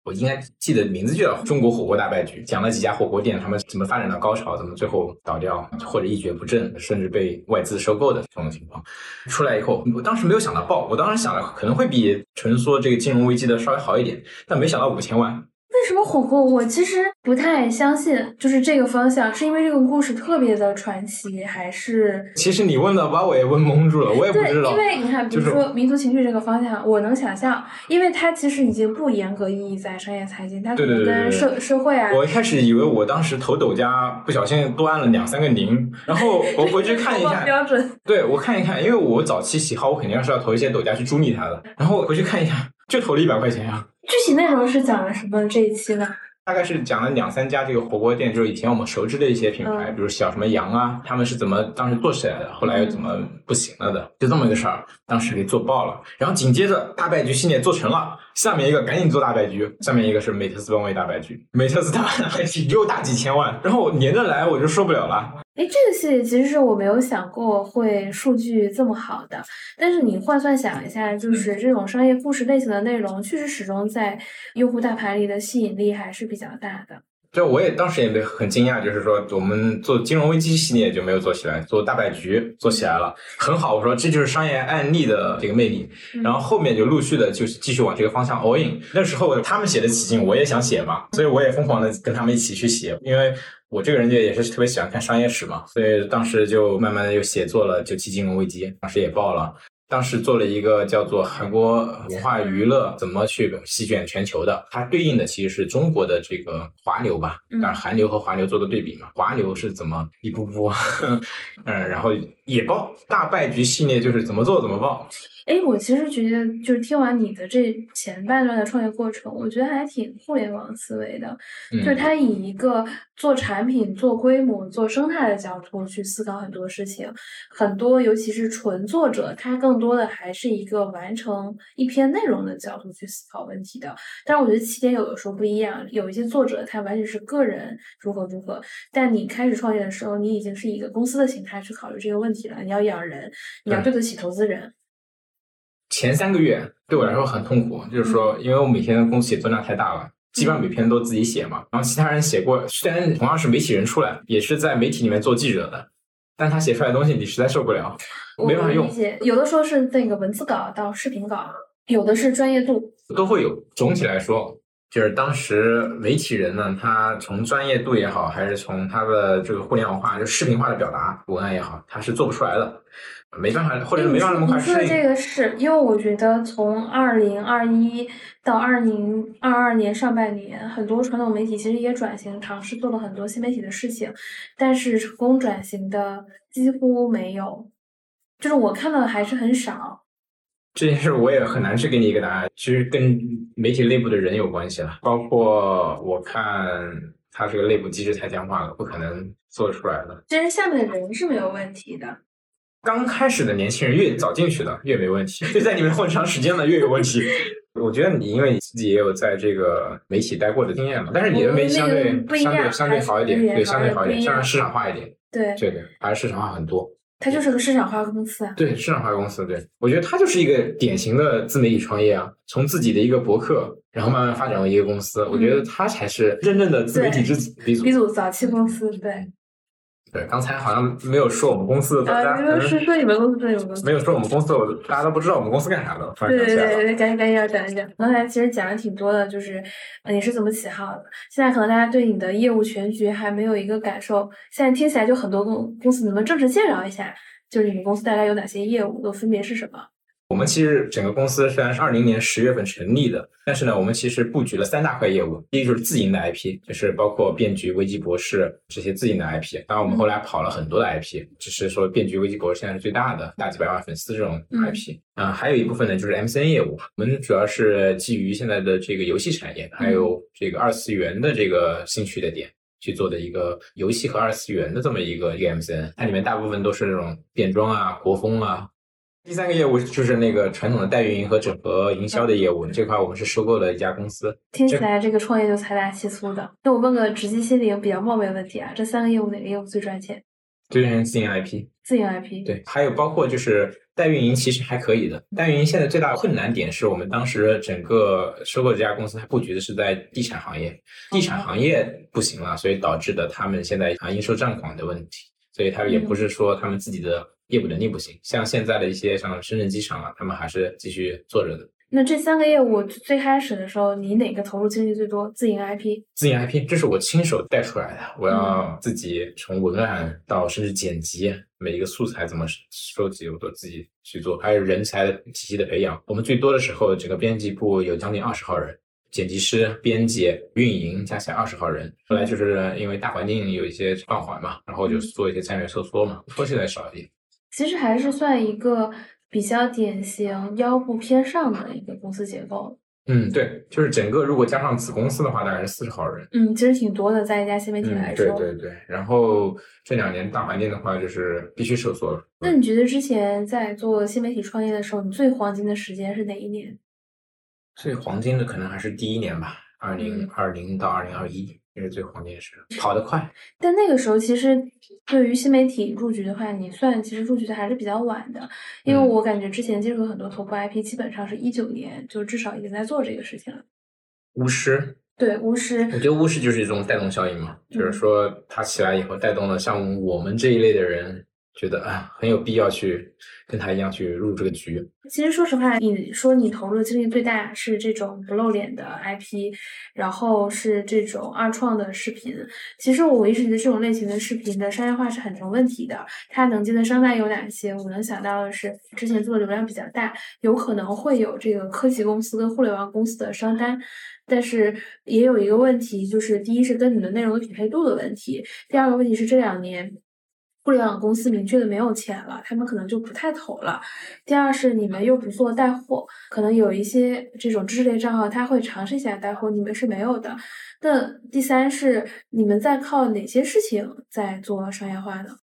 我应该记得名字就叫《中国火锅大败局》，讲了几家火锅店他们怎么发展到高潮，怎么最后倒掉或者一蹶不振，甚至被外资收购的这种情况。出来以后，我当时没有想到爆，我当时想的可能会比纯说这个金融危机的稍微好一点，但没想到五千万。为什么火锅？我其实不太相信，就是这个方向，是因为这个故事特别的传奇，还是其实你问的把我也问懵住了，我也不？知道。因为你看，比如说民族情绪这个方向，我能想象，因为它其实已经不严格意义在商业财经，它可能跟社社会啊，我一开始以为我当时投抖加不小心多按了两三个零，然后我回去看一投放看，标准。对我看一看，因为我早期喜好我肯定是要投一些抖加去助力它的，然后回去看一下，就投了一百块钱呀、具体内容是讲了什么？这一期呢？大概是讲了两三家这个火锅店，就是以前我们熟知的一些品牌，嗯比如小什么羊啊，他们是怎么当时做起来的，后来又怎么不行了的，就这么一个事儿，当时给做爆了。然后紧接着大败局系列做成了，下面一个赶紧做大白局，下面一个是美特斯邦威大白局，美特斯大白局又 大几千万，然后连着来我就受不了了。哎，这个系列其实是我没有想过会数据这么好的，但是你换算想一下，就是这种商业故事类型的内容，确实始终在用户大盘里的吸引力还是比较大的。就我也当时也没很惊讶，就是说我们做金融危机系列就没有做起来，做大败局做起来了，很好。我说这就是商业案例的这个魅力。然后后面就陆续的就是继续往这个方向 all in。那时候他们写的起劲，我也想写嘛，所以我也疯狂的跟他们一起去写，因为。我这个人就也是特别喜欢看商业史嘛，所以当时就慢慢的又写作了九七金融危机，当时也报了，当时做了一个叫做韩国文化娱乐怎么去席卷全球的，它对应的其实是中国的这个华流吧，当然韩流和华流做个对比嘛，华流是怎么一步步，嗯，然后也爆大败局系列就是怎么做怎么报。哎，我其实觉得，就是听完你的这前半段的创业过程，我觉得还挺互联网思维的。就是他以一个做产品、做规模、做生态的角度去思考很多事情。很多，尤其是纯作者，他更多的还是一个完成一篇内容的角度去思考问题的。但是我觉得起点有的时候不一样，有一些作者他完全是个人如何如何，但你开始创业的时候，你已经是一个公司的形态去考虑这个问题了。你要养人，你要对得起投资人。前三个月对我来说很痛苦，就是说，因为我每天的工作写作量太大了，基本上每篇都自己写嘛。然后其他人写过，虽然同样是媒体人出来，也是在媒体里面做记者的，但他写出来的东西你实在受不了，没办法用。有的时候是那个文字稿到视频稿，有的是专业度，都会有。总体来说，就是当时媒体人呢，他从专业度也好，还是从他的这个互联网化就视频化的表达文案也好，他是做不出来的。没办法，或者没办法那么快适应。你说的这个是因为我觉得从二零二一到二零二二年上半年，很多传统媒体其实也转型尝试做了很多新媒体的事情，但是成功转型的几乎没有，就是我看到的还是很少。这件事我也很难去给你一个答案，其实跟媒体内部的人有关系了。包括我看它这个内部机制太僵化了，不可能做出来的。其实下面的人是没有问题的。刚开始的年轻人越早进去的越没问题，就在里面混长时间的越有问题。我觉得你因为你自己也有在这个媒体待过的经验嘛，但是你的媒体相对相对相对好一点，对相对好一点，相对市场化一点，对对对，还是市场化很多。它就是个市场化公司啊。对市场化公司，对我觉得它就是一个典型的自媒体创业啊，从自己的一个博客，然后慢慢发展为一个公司，我觉得它才是真正的自媒体之鼻祖。鼻祖早期公司，对。对，刚才好像没有说我们公司的，大家没有说说你们公司，说你们公司，没有说我们公司，我大家都不知道我们公司干啥的。对对对对，赶紧赶紧要讲一讲。刚才其实讲了挺多的，就是你是怎么起号的。现在可能大家对你的业务全局还没有一个感受。现在听起来就很多公公司，能不能正式介绍一下？就是你们公司大概有哪些业务，都分别是什么？我们其实整个公司虽然是二零年十月份成立的，但是呢，我们其实布局了三大块业务。第一个就是自营的 IP，就是包括变局、危机博士这些自营的 IP。当然，我们后来跑了很多的 IP，只是说变局、危机博士现在是最大的，大几百万粉丝这种 IP。啊，还有一部分呢就是 MCN 业务，我们主要是基于现在的这个游戏产业，还有这个二次元的这个兴趣的点去做的一个游戏和二次元的这么一个一个 MCN。它里面大部分都是那种变装啊、国风啊。第三个业务就是那个传统的代运营和整合营销的业务，这块我们是收购了一家公司。听起来这个创业就财大气粗的。那我问个直击心灵比较冒昧的问题啊，这三个业务哪个业务最赚钱？最赚钱自营 IP。自营 IP。对，还有包括就是代运营，其实还可以的。代运营现在最大的困难点是我们当时整个收购这家公司，它布局的是在地产行业，地产行业不行了，所以导致的他们现在啊应收账款的问题。所以他也不是说他们自己的。业务能力不行，像现在的一些像深圳机场啊，他们还是继续做着的。那这三个业务最开始的时候，你哪个投入精力最多？自营 IP，自营 IP，这是我亲手带出来的。我要自己从文案到甚至剪辑，每一个素材怎么收集，我都自己去做。还有人才体系的培养，我们最多的时候，整个编辑部有将近二十号人，剪辑师、编辑、运营加起来二十号人。后来就是因为大环境有一些放缓嘛，然后就做一些战略收缩嘛，说起来少一点。其实还是算一个比较典型腰部偏上的一个公司结构。嗯，对，就是整个如果加上子公司的话，大概是四十号人。嗯，其实挺多的，在一家新媒体来说。对对对。然后这两年大环境的话，就是必须收缩了。那你觉得之前在做新媒体创业的时候，你最黄金的时间是哪一年？最黄金的可能还是第一年吧，二零二零到二零二一，这是最黄金的时候，跑得快。但那个时候其实对于新媒体入局的话，你算其实入局的还是比较晚的，因为我感觉之前接触很多头部 IP，基本上是一九年就至少已经在做这个事情了。巫师，对巫师，我觉得巫师就是一种带动效应嘛，就是说它起来以后带动了像我们这一类的人。觉得啊，很有必要去跟他一样去入这个局。其实说实话，你说你投入的精力最大是这种不露脸的 IP，然后是这种二创的视频。其实我一直觉得这种类型的视频的商业化是很成问题的。它能接的商单有哪些？我能想到的是，之前做的流量比较大，有可能会有这个科技公司跟互联网公司的商单。但是也有一个问题，就是第一是跟你的内容的匹配度的问题，第二个问题是这两年。互联网公司明确的没有钱了，他们可能就不太投了。第二是你们又不做带货，可能有一些这种知识类账号他会尝试一下带货，你们是没有的。那第三是你们在靠哪些事情在做商业化呢？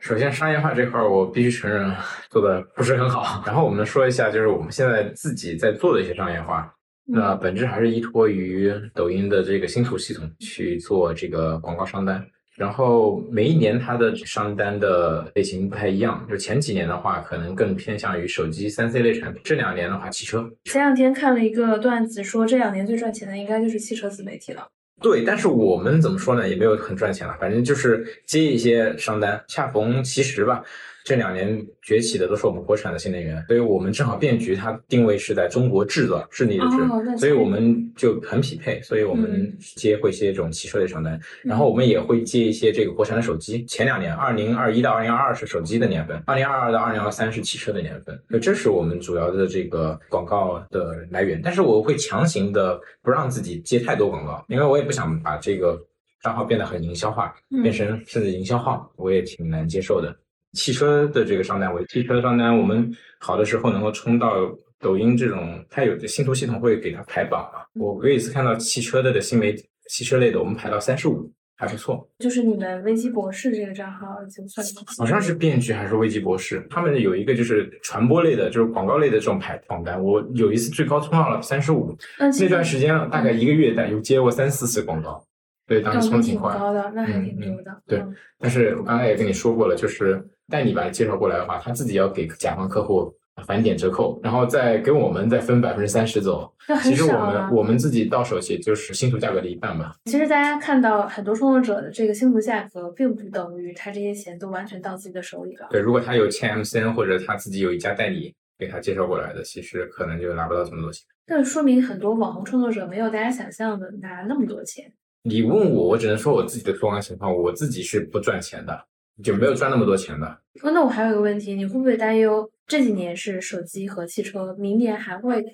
首先，商业化这块我必须承认做的不是很好。然后我们说一下，就是我们现在自己在做的一些商业化，那本质还是依托于抖音的这个星图系统去做这个广告商单。然后每一年它的商单的类型不太一样，就前几年的话，可能更偏向于手机三 C 类产品；这两年的话，汽车。前两天看了一个段子，说这两年最赚钱的应该就是汽车自媒体了。对，但是我们怎么说呢？也没有很赚钱了，反正就是接一些商单，恰逢其时吧。这两年崛起的都是我们国产的新能源，所以我们正好变局，它定位是在中国制造智力的智，所以我们就很匹配，所以我们接会接这种汽车的商单，然后我们也会接一些这个国产的手机。前两年，二零二一到二零二二是手机的年份，二零二二到二零二三是汽车的年份，所以这是我们主要的这个广告的来源。但是我会强行的不让自己接太多广告，因为我也不想把这个账号变得很营销化，变成甚至营销号，我也挺难接受的。汽车的这个商单，我汽车商单，我们好的时候能够冲到抖音这种，它有的星图系统会给它排榜嘛。我有一次看到汽车的的新媒体，汽车类的，我们排到三十五，还不错。就是你们危机博士这个账号就算好像是变局还是危机博士，他们有一个就是传播类的，就是广告类的这种排榜单。我有一次最高冲到了三十五，那段时间大概一个月的有接过三四次广告，对，当时冲挺快，高的，那还挺牛的。对，但是我刚才也跟你说过了，就是。带你把他介绍过来的话，他自己要给甲方客户返点折扣，然后再给我们再分百分之三十走。其实我们我们自己到手也就是星图价格的一半吧。其实大家看到很多创作者的这个星图价格，并不等于他这些钱都完全到自己的手里了。对，如果他有签 MCN 或者他自己有一家代理给他介绍过来的，其实可能就拿不到这么多钱。那说明很多网红创作者没有大家想象的拿那么多钱。你问我，我只能说我自己的客观情况，我自己是不赚钱的。就没有赚那么多钱的。那我还有一个问题，你会不会担忧这几年是手机和汽车，明年还会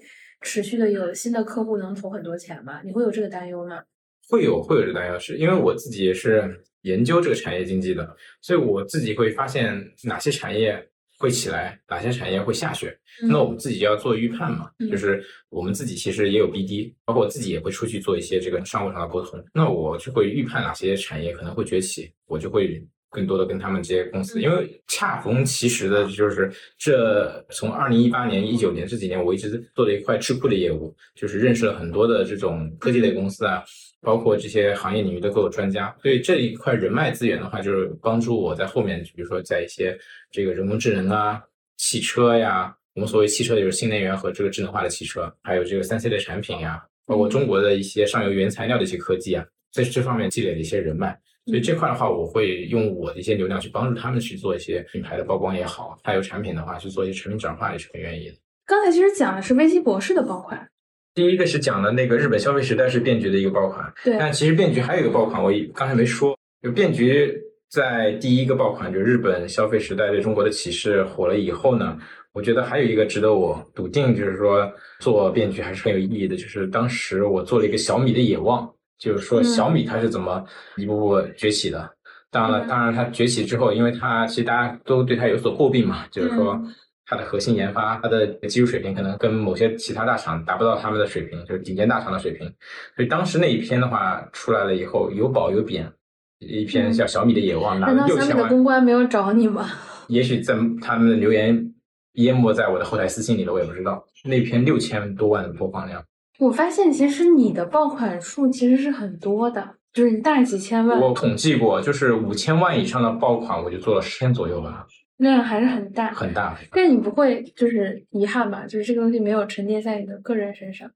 持续的有新的客户能投很多钱吗？你会有这个担忧吗？会有，会有这个担忧，是因为我自己也是研究这个产业经济的，所以我自己会发现哪些产业会起来，哪些产业会下雪。那我们自己要做预判嘛，就是我们自己其实也有 BD，包括我自己也会出去做一些这个商务上的沟通。那我就会预判哪些产业可能会崛起，我就会。更多的跟他们这些公司，因为恰逢其时的，就是这从二零一八年、一九年这几年，我一直做了一块智库的业务，就是认识了很多的这种科技类公司啊，包括这些行业领域的各个专家。所以这一块人脉资源的话，就是帮助我在后面，比如说在一些这个人工智能啊、汽车呀，我们所谓汽车就是新能源和这个智能化的汽车，还有这个三 C 的产品呀，包括中国的一些上游原材料的一些科技啊，在这方面积累了一些人脉。所以这块的话，我会用我的一些流量去帮助他们去做一些品牌的曝光也好，还有产品的话去做一些产品转化也是很愿意的。刚才其实讲的是危机博士的爆款，第一个是讲的那个日本消费时代是变局的一个爆款，对。但其实变局还有一个爆款，我刚才没说，就变局在第一个爆款就日本消费时代对中国的启示火了以后呢，我觉得还有一个值得我笃定，就是说做变局还是很有意义的，就是当时我做了一个小米的野望。就是说小米它是怎么一步步崛起的？当然了，当然它崛起之后，因为它其实大家都对它有所诟病嘛，就是说它的核心研发、它的技术水平可能跟某些其他大厂达不到他们的水平，就是顶尖大厂的水平。所以当时那一篇的话出来了以后，有褒有贬，一篇叫小米的野望拿了六千万。难道小米的公关没有找你吗？也许在他们的留言淹没在我的后台私信里了，我也不知道。那篇六千多万的播放量，我发现其实你的爆款数其实是很多的，就是你大几千万，我统计过，就是五千万以上的爆款，我就做了十天左右吧，量还是很大。很大。但你不会就是遗憾吧？就是这个东西没有沉淀在你的个人身上，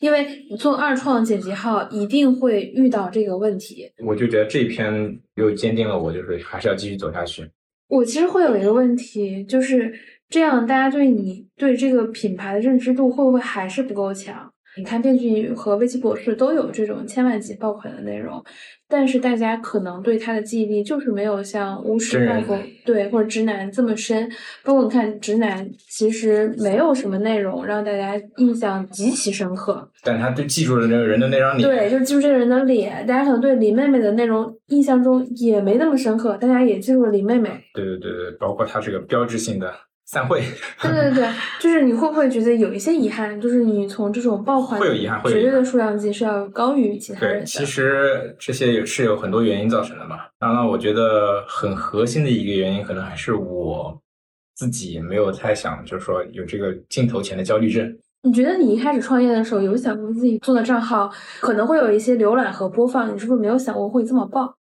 因为你做二创剪辑号一定会遇到这个问题。我就觉得这一篇又坚定了我，就是还是要继续走下去。我其实会有一个问题，就是这样，大家对你对这个品牌的认知度会不会还是不够强？你看，编剧和危机博士都有这种千万级爆款的内容，但是大家可能对他的记忆力就是没有像巫师大夫对或者直男这么深。包括你看，直男其实没有什么内容让大家印象极其深刻，但他就记住了这个人的那张脸，对，就记住这个人的脸。大家可能对林妹妹的内容印象中也没那么深刻，大家也记住了林妹妹。对对对对，包括他这个标志性的。散会。对对对，就是你会不会觉得有一些遗憾？就是你从这种爆款会有遗憾，绝对的数量级是要高于其他人对，其实这些是有很多原因造成的嘛。当然，我觉得很核心的一个原因，可能还是我自己没有太想，就是说有这个镜头前的焦虑症。你觉得你一开始创业的时候，有想过自己做的账号可能会有一些浏览和播放？你是不是没有想过会这么爆？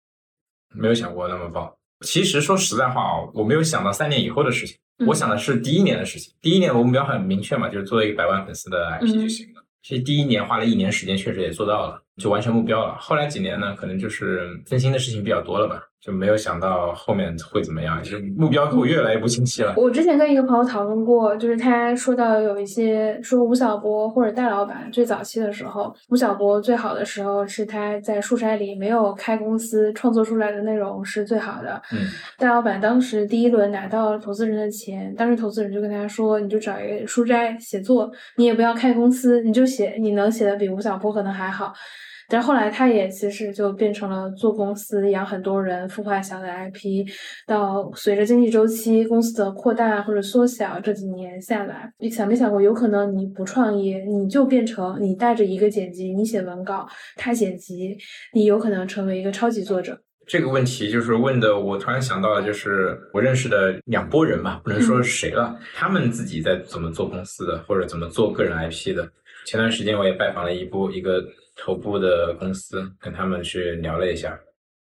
没有想过那么爆。其实说实在话啊，我没有想到三年以后的事情。我想的是第一年的事情，第一年我目标很明确嘛，就是做一个百万粉丝的 IP 就行了。其实第一年花了一年时间，确实也做到了，就完成目标了。后来几年呢，可能就是分心的事情比较多了吧。就没有想到后面会怎么样，就是目标我越来越不清晰了。我之前跟一个朋友讨论过，就是他说到有一些说吴晓波或者戴老板最早期的时候，吴晓波最好的时候是他在书斋里没有开公司，创作出来的内容是最好的。嗯，戴老板当时第一轮拿到投资人的钱，当时投资人就跟他说，你就找一个书斋写作，你也不要开公司，你就写，你能写的比吴晓波可能还好。但后来，他也其实就变成了做公司、养很多人、孵化小的 IP。到随着经济周期、公司的扩大或者缩小，这几年下来，你想没想过，有可能你不创业，你就变成你带着一个剪辑，你写文稿，他剪辑，你有可能成为一个超级作者。这个问题就是问的，我突然想到了，就是我认识的两拨人吧，不能说是谁了，他们自己在怎么做公司的，或者怎么做个人 IP 的。前段时间我也拜访了一部一个。头部的公司跟他们去聊了一下，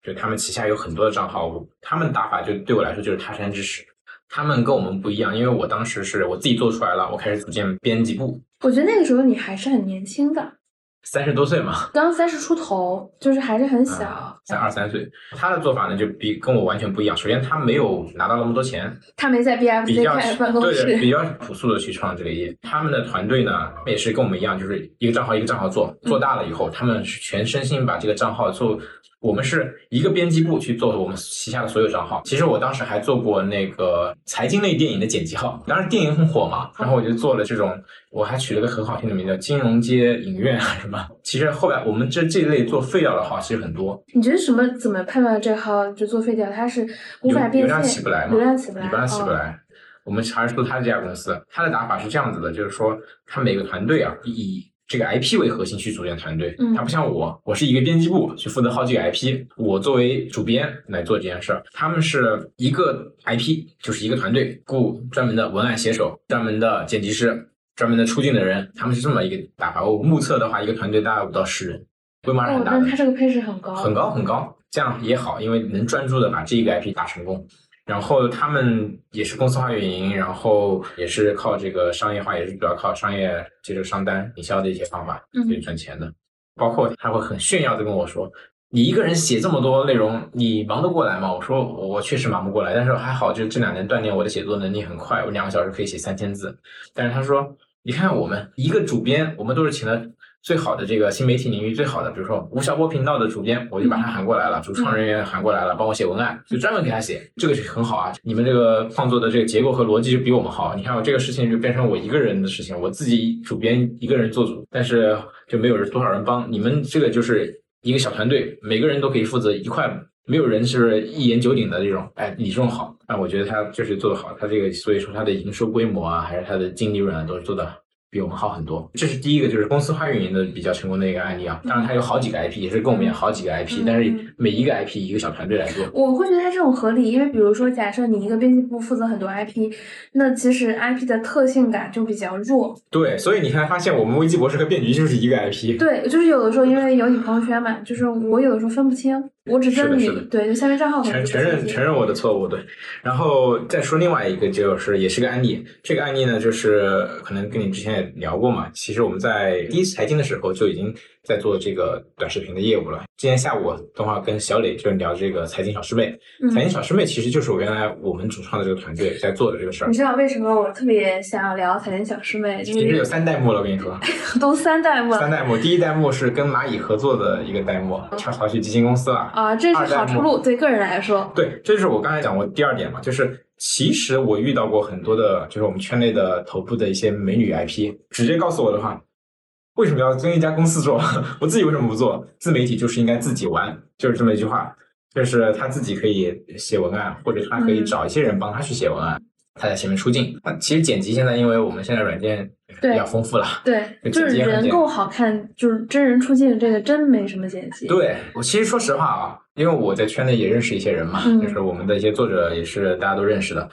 就他们旗下有很多的账号，他们打法就对我来说就是他山之石。他们跟我们不一样，因为我当时是我自己做出来了，我开始组建编辑部。我觉得那个时候你还是很年轻的。三十多岁嘛，刚三十出头，就是还是很小，才二三岁。他的做法呢，就比跟我完全不一样。首先，他没有拿到那么多钱，他没在 BFC 开办公室，对，比较朴素的去创这个业。他们的团队呢，也是跟我们一样，就是一个账号一个账号做，做大了以后，他们全身心把这个账号做。我们是一个编辑部去做我们旗下的所有账号。其实我当时还做过那个财经类电影的剪辑号，当时电影很火嘛，然后我就做了这种，我还取了个很好听的名字，叫金融街影院啊什么。其实后来我们这这一类做废掉的号其实很多。你觉得什么怎么判断这号就做废掉？它是无法变现，流量起不来嘛？流量起不来，流量起不来。我们还是说他这家公司，他的打法是这样子的，就是说他每个团队啊以。这个 IP 为核心去组建团队，嗯他不像我，我是一个编辑部去负责好几个 IP，我作为主编来做这件事儿。他们是一个 IP，就是一个团队，雇专门的文案写手、专门的剪辑师、专门的出镜的人，他们是这么一个打法。我目测的话，一个团队大概五到十人，规模很大的。他这个配置很高，很高很高，这样也好，因为能专注的把这一个 IP 打成功。然后他们也是公司化运营，然后也是靠这个商业化，也是主要靠商业接着商单营销的一些方法去赚钱的。包括他会很炫耀的跟我说：“你一个人写这么多内容，你忙得过来吗？”我说：“我确实忙不过来，但是还好，就这两年锻炼我的写作能力很快，我两个小时可以写三千字。”但是他说：“你看我们一个主编，我们都是请了。”最好的这个新媒体领域最好的，比如说吴晓波频道的主编，我就把他喊过来了，主创人员喊过来了，帮我写文案，就专门给他写，这个是很好啊。你们这个创作的这个结构和逻辑就比我们好。你看我这个事情就变成我一个人的事情，我自己主编一个人做主，但是就没有人多少人帮。你们这个就是一个小团队，每个人都可以负责一块，没有人是一言九鼎的这种。哎，你这种好，哎我觉得他就是做得好，他这个所以说他的营收规模啊，还是他的净利润啊，都是做的比我们好很多。这是第一个，就是公司化运营的比较成功的一个案例啊。当然，它有好几个 IP，也是跟我们好几个 IP，但是每一个 IP 一个小团队来做。我会觉得它这种合理，因为比如说，假设你一个编辑部负责很多 IP，那其实 IP 的特性感就比较弱。对，所以你看，发现我们危机博士和变局就是一个 IP。对，就是有的时候因为有你朋友圈嘛，就是我有的时候分不清。我只知道你对，就下面账号承承认承认我的错误，对。然后再说另外一个，就是也是个案例。这个案例呢，就是可能跟你之前也聊过嘛。其实我们在第一次财经的时候就已经。在做这个短视频的业务了。今天下午的话，跟小磊就聊这个财经小师妹。财经小师妹其实就是我原来我们主创的这个团队在做的这个事儿。你知道为什么我特别想要聊财经小师妹？其实有三代目了，我跟你说，都三代目。三代目，第一代目是跟蚂蚁合作的一个代目，跳槽去基金公司了。啊，这是好出路，对个人来说。对，这就是我刚才讲过第二点嘛，就是其实我遇到过很多的，就是我们圈内的头部的一些美女 IP，直接告诉我的话。为什么要跟一家公司做？我自己为什么不做？自媒体就是应该自己玩，就是这么一句话。就是他自己可以写文案，或者他可以找一些人帮他去写文案，他在前面出镜。其实剪辑现在，因为我们现在软件比较丰富了，对，就是人够好看，就是真人出镜，这个真没什么剪辑。对我其实说实话啊，因为我在圈内也认识一些人嘛，就是我们的一些作者也是大家都认识的。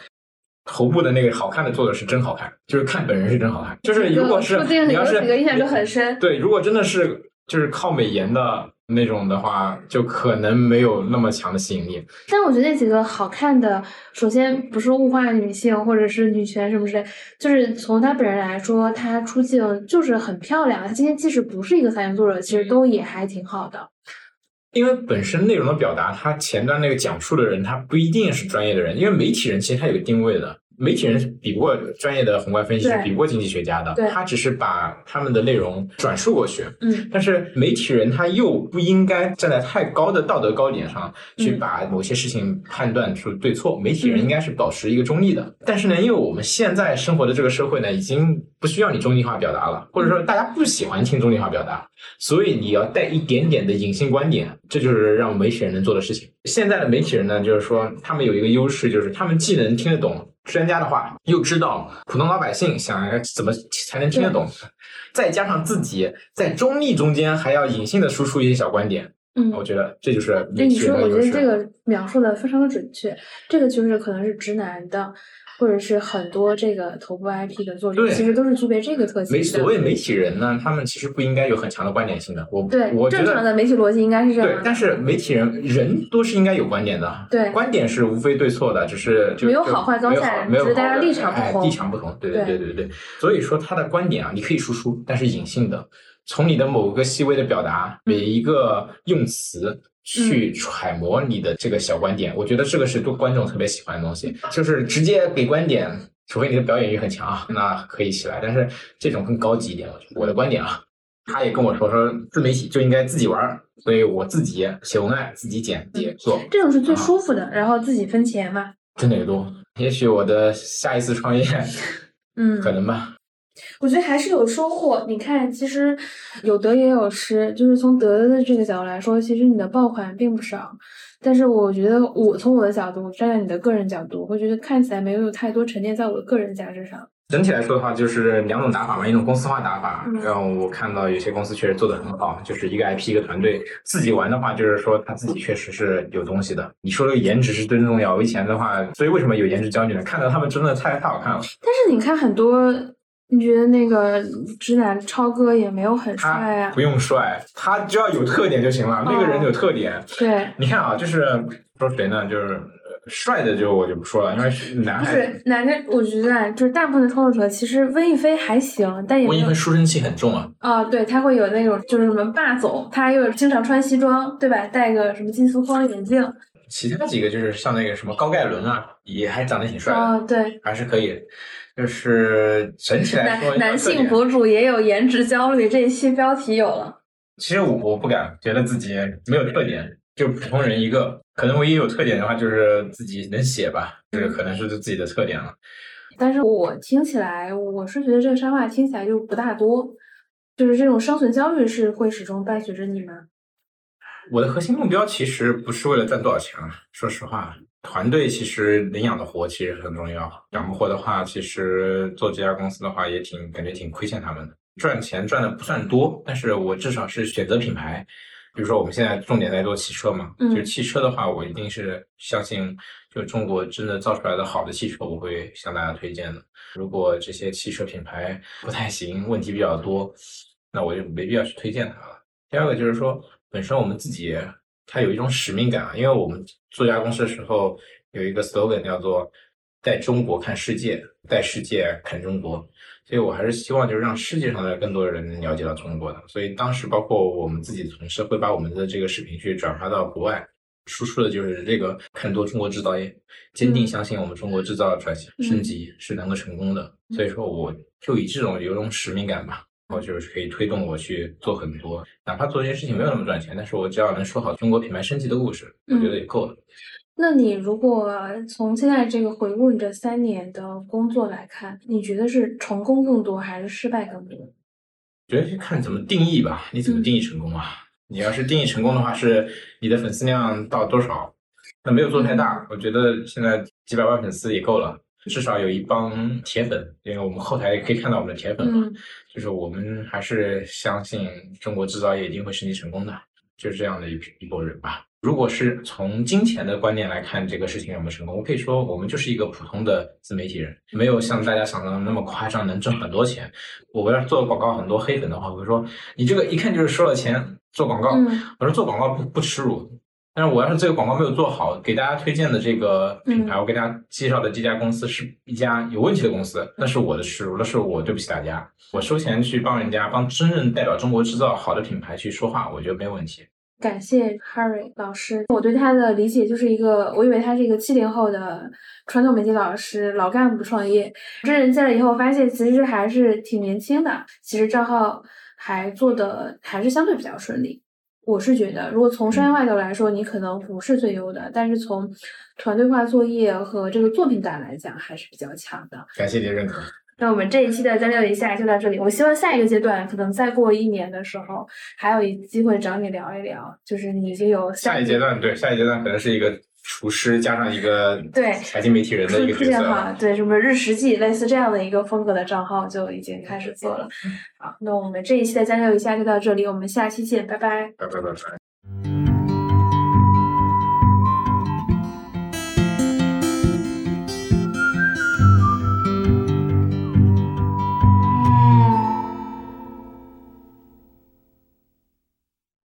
头部的那个好看的作者是真好看，就是看本人是真好看。就是如果是你要是印象就很深。对，如果真的是就是靠美颜的那种的话，就可能没有那么强的吸引力。但我觉得那几个好看的，首先不是物化女性或者是女权什么之类，就是从她本人来说，她出镜就是很漂亮。她今天即使不是一个财经作者，其实都也还挺好的。因为本身内容的表达，他前端那个讲述的人，他不一定是专业的人。因为媒体人其实他有定位的。媒体人是比不过专业的宏观分析师，比不过经济学家的，他只是把他们的内容转述过去。嗯，但是媒体人他又不应该站在太高的道德高点上去把某些事情判断出对错。媒体人应该是保持一个中立的。但是呢，因为我们现在生活的这个社会呢，已经不需要你中立化表达了，或者说大家不喜欢听中立化表达，所以你要带一点点的隐性观点，这就是让媒体人能做的事情。现在的媒体人呢，就是说他们有一个优势，就是他们既能听得懂。专家的话，又知道普通老百姓想怎么才能听得懂，再加上自己在中立中间还要隐性的输出一些小观点，嗯，我觉得这就是。那你说，我觉得这个描述的非常的准确，这个就是可能是直男的。或者是很多这个头部 IP 的作者，其实都是具备这个特性的。所谓媒体人呢，他们其实不应该有很强的观点性的。我对，我正常的媒体逻辑应该是这样。对，但是媒体人人都是应该有观点的。对，观点是无非对错的，只是没有好坏高下，只是大家立场不同。立场不同，对对对对对。所以说他的观点啊，你可以输出，但是隐性的，从你的某个细微的表达，每一个用词。去揣摩你的这个小观点，我觉得这个是多观众特别喜欢的东西，就是直接给观点，除非你的表演欲很强啊，那可以起来。但是这种更高级一点，我觉得我的观点啊，他也跟我说说自媒体就应该自己玩，所以我自己写文案，自己剪自己做，这种是最舒服的，然后自己分钱嘛。挣的也多，也许我的下一次创业，嗯，可能吧。我觉得还是有收获。你看，其实有得也有失，就是从得的这个角度来说，其实你的爆款并不少。但是我觉得，我从我的角度，站在你的个人角度，我会觉得看起来没有太多沉淀在我的个人价值上。整体来说的话，就是两种打法嘛，一种公司化打法，让我看到有些公司确实做得很好，就是一个 IP 一个团队自己玩的话，就是说他自己确实是有东西的。你说这个颜值是最重要，我以前的话，所以为什么有颜值焦虑呢？看到他们真的太太好看了。但是你看很多。你觉得那个直男超哥也没有很帅啊？不用帅，他只要有特点就行了。那个人有特点。对，你看啊，就是说谁呢？就是帅的就我就不说了，因为男孩不是男的，我觉得就是大部分的创作者其实温亦菲还行，但也温亦菲书生气很重啊。啊，对他会有那种就是什么霸总，他又经常穿西装，对吧？戴个什么金丝框眼镜。其他几个就是像那个什么高盖伦啊，也还长得挺帅的。哦，对，还是可以。就是整体来说，男性博主也有颜值焦虑，这一期标题有了。其实我我不敢觉得自己没有特点，就普通人一个。可能唯一有特点的话，就是自己能写吧，这个可能是自己的特点了。但是我听起来，我是觉得这个沙话听起来就不大多。就是这种生存焦虑是会始终伴随着你吗？我的核心目标其实不是为了赚多少钱，说实话。团队其实领养的活其实很重要，养不活的话，其实做这家公司的话也挺感觉挺亏欠他们的。赚钱赚的不算多，但是我至少是选择品牌。比如说我们现在重点在做汽车嘛，就是汽车的话，我一定是相信，就中国真的造出来的好的汽车，我会向大家推荐的。如果这些汽车品牌不太行，问题比较多，那我就没必要去推荐它了。第二个就是说，本身我们自己它有一种使命感啊，因为我们做家公司的时候有一个 slogan 叫做“带中国看世界，带世界看中国”。所以我还是希望就是让世界上的更多的人了解到中国的。所以当时包括我们自己的同事会把我们的这个视频去转发到国外，输出的就是这个很多中国制造业，坚定相信我们中国制造转型升级是能够成功的。所以说我就以这种有种使命感吧，然后就是可以推动我去做很多，哪怕做这件事情没有那么赚钱，但是我只要能说好中国品牌升级的故事，我觉得也够了。那你如果从现在这个回顾你这三年的工作来看，你觉得是成功更多还是失败更多？觉得是看怎么定义吧。你怎么定义成功啊？你要是定义成功的话，是你的粉丝量到多少？那没有做太大，我觉得现在几百万粉丝也够了，至少有一帮铁粉，因为我们后台可以看到我们的铁粉嘛。就是我们还是相信中国制造业一定会升级成功的，就是这样的一批一波人吧。如果是从金钱的观念来看这个事情有没有成功，我可以说我们就是一个普通的自媒体人，没有像大家想的那么夸张，能挣很多钱。我要是做广告很多黑粉的话，我会说你这个一看就是收了钱做广告。我说做广告不不耻辱，但是我要是这个广告没有做好，给大家推荐的这个品牌，我给大家介绍的这家公司是一家有问题的公司，那是我的耻辱，那是我对不起大家。我收钱去帮人家帮真正代表中国制造好的品牌去说话，我觉得没有问题。感谢 Harry 老师，我对他的理解就是一个，我以为他是一个七零后的传统媒体老师，老干部创业。真人见了以后，发现其实还是挺年轻的。其实账号还做的还是相对比较顺利。我是觉得，如果从商业外头来说，你可能不是最优的，但是从团队化作业和这个作品感来讲，还是比较强的。感谢你的认可。那我们这一期的交流一下就到这里。我希望下一个阶段，可能再过一年的时候，还有一机会找你聊一聊。就是你已经有下一阶段，对下一阶段可能是一个厨师加上一个对财经媒体人的一个角色。对，什么日食记类似这样的一个风格的账号就已经开始做了。好，那我们这一期的交流一下就到这里，我们下期见，拜拜。拜拜拜拜。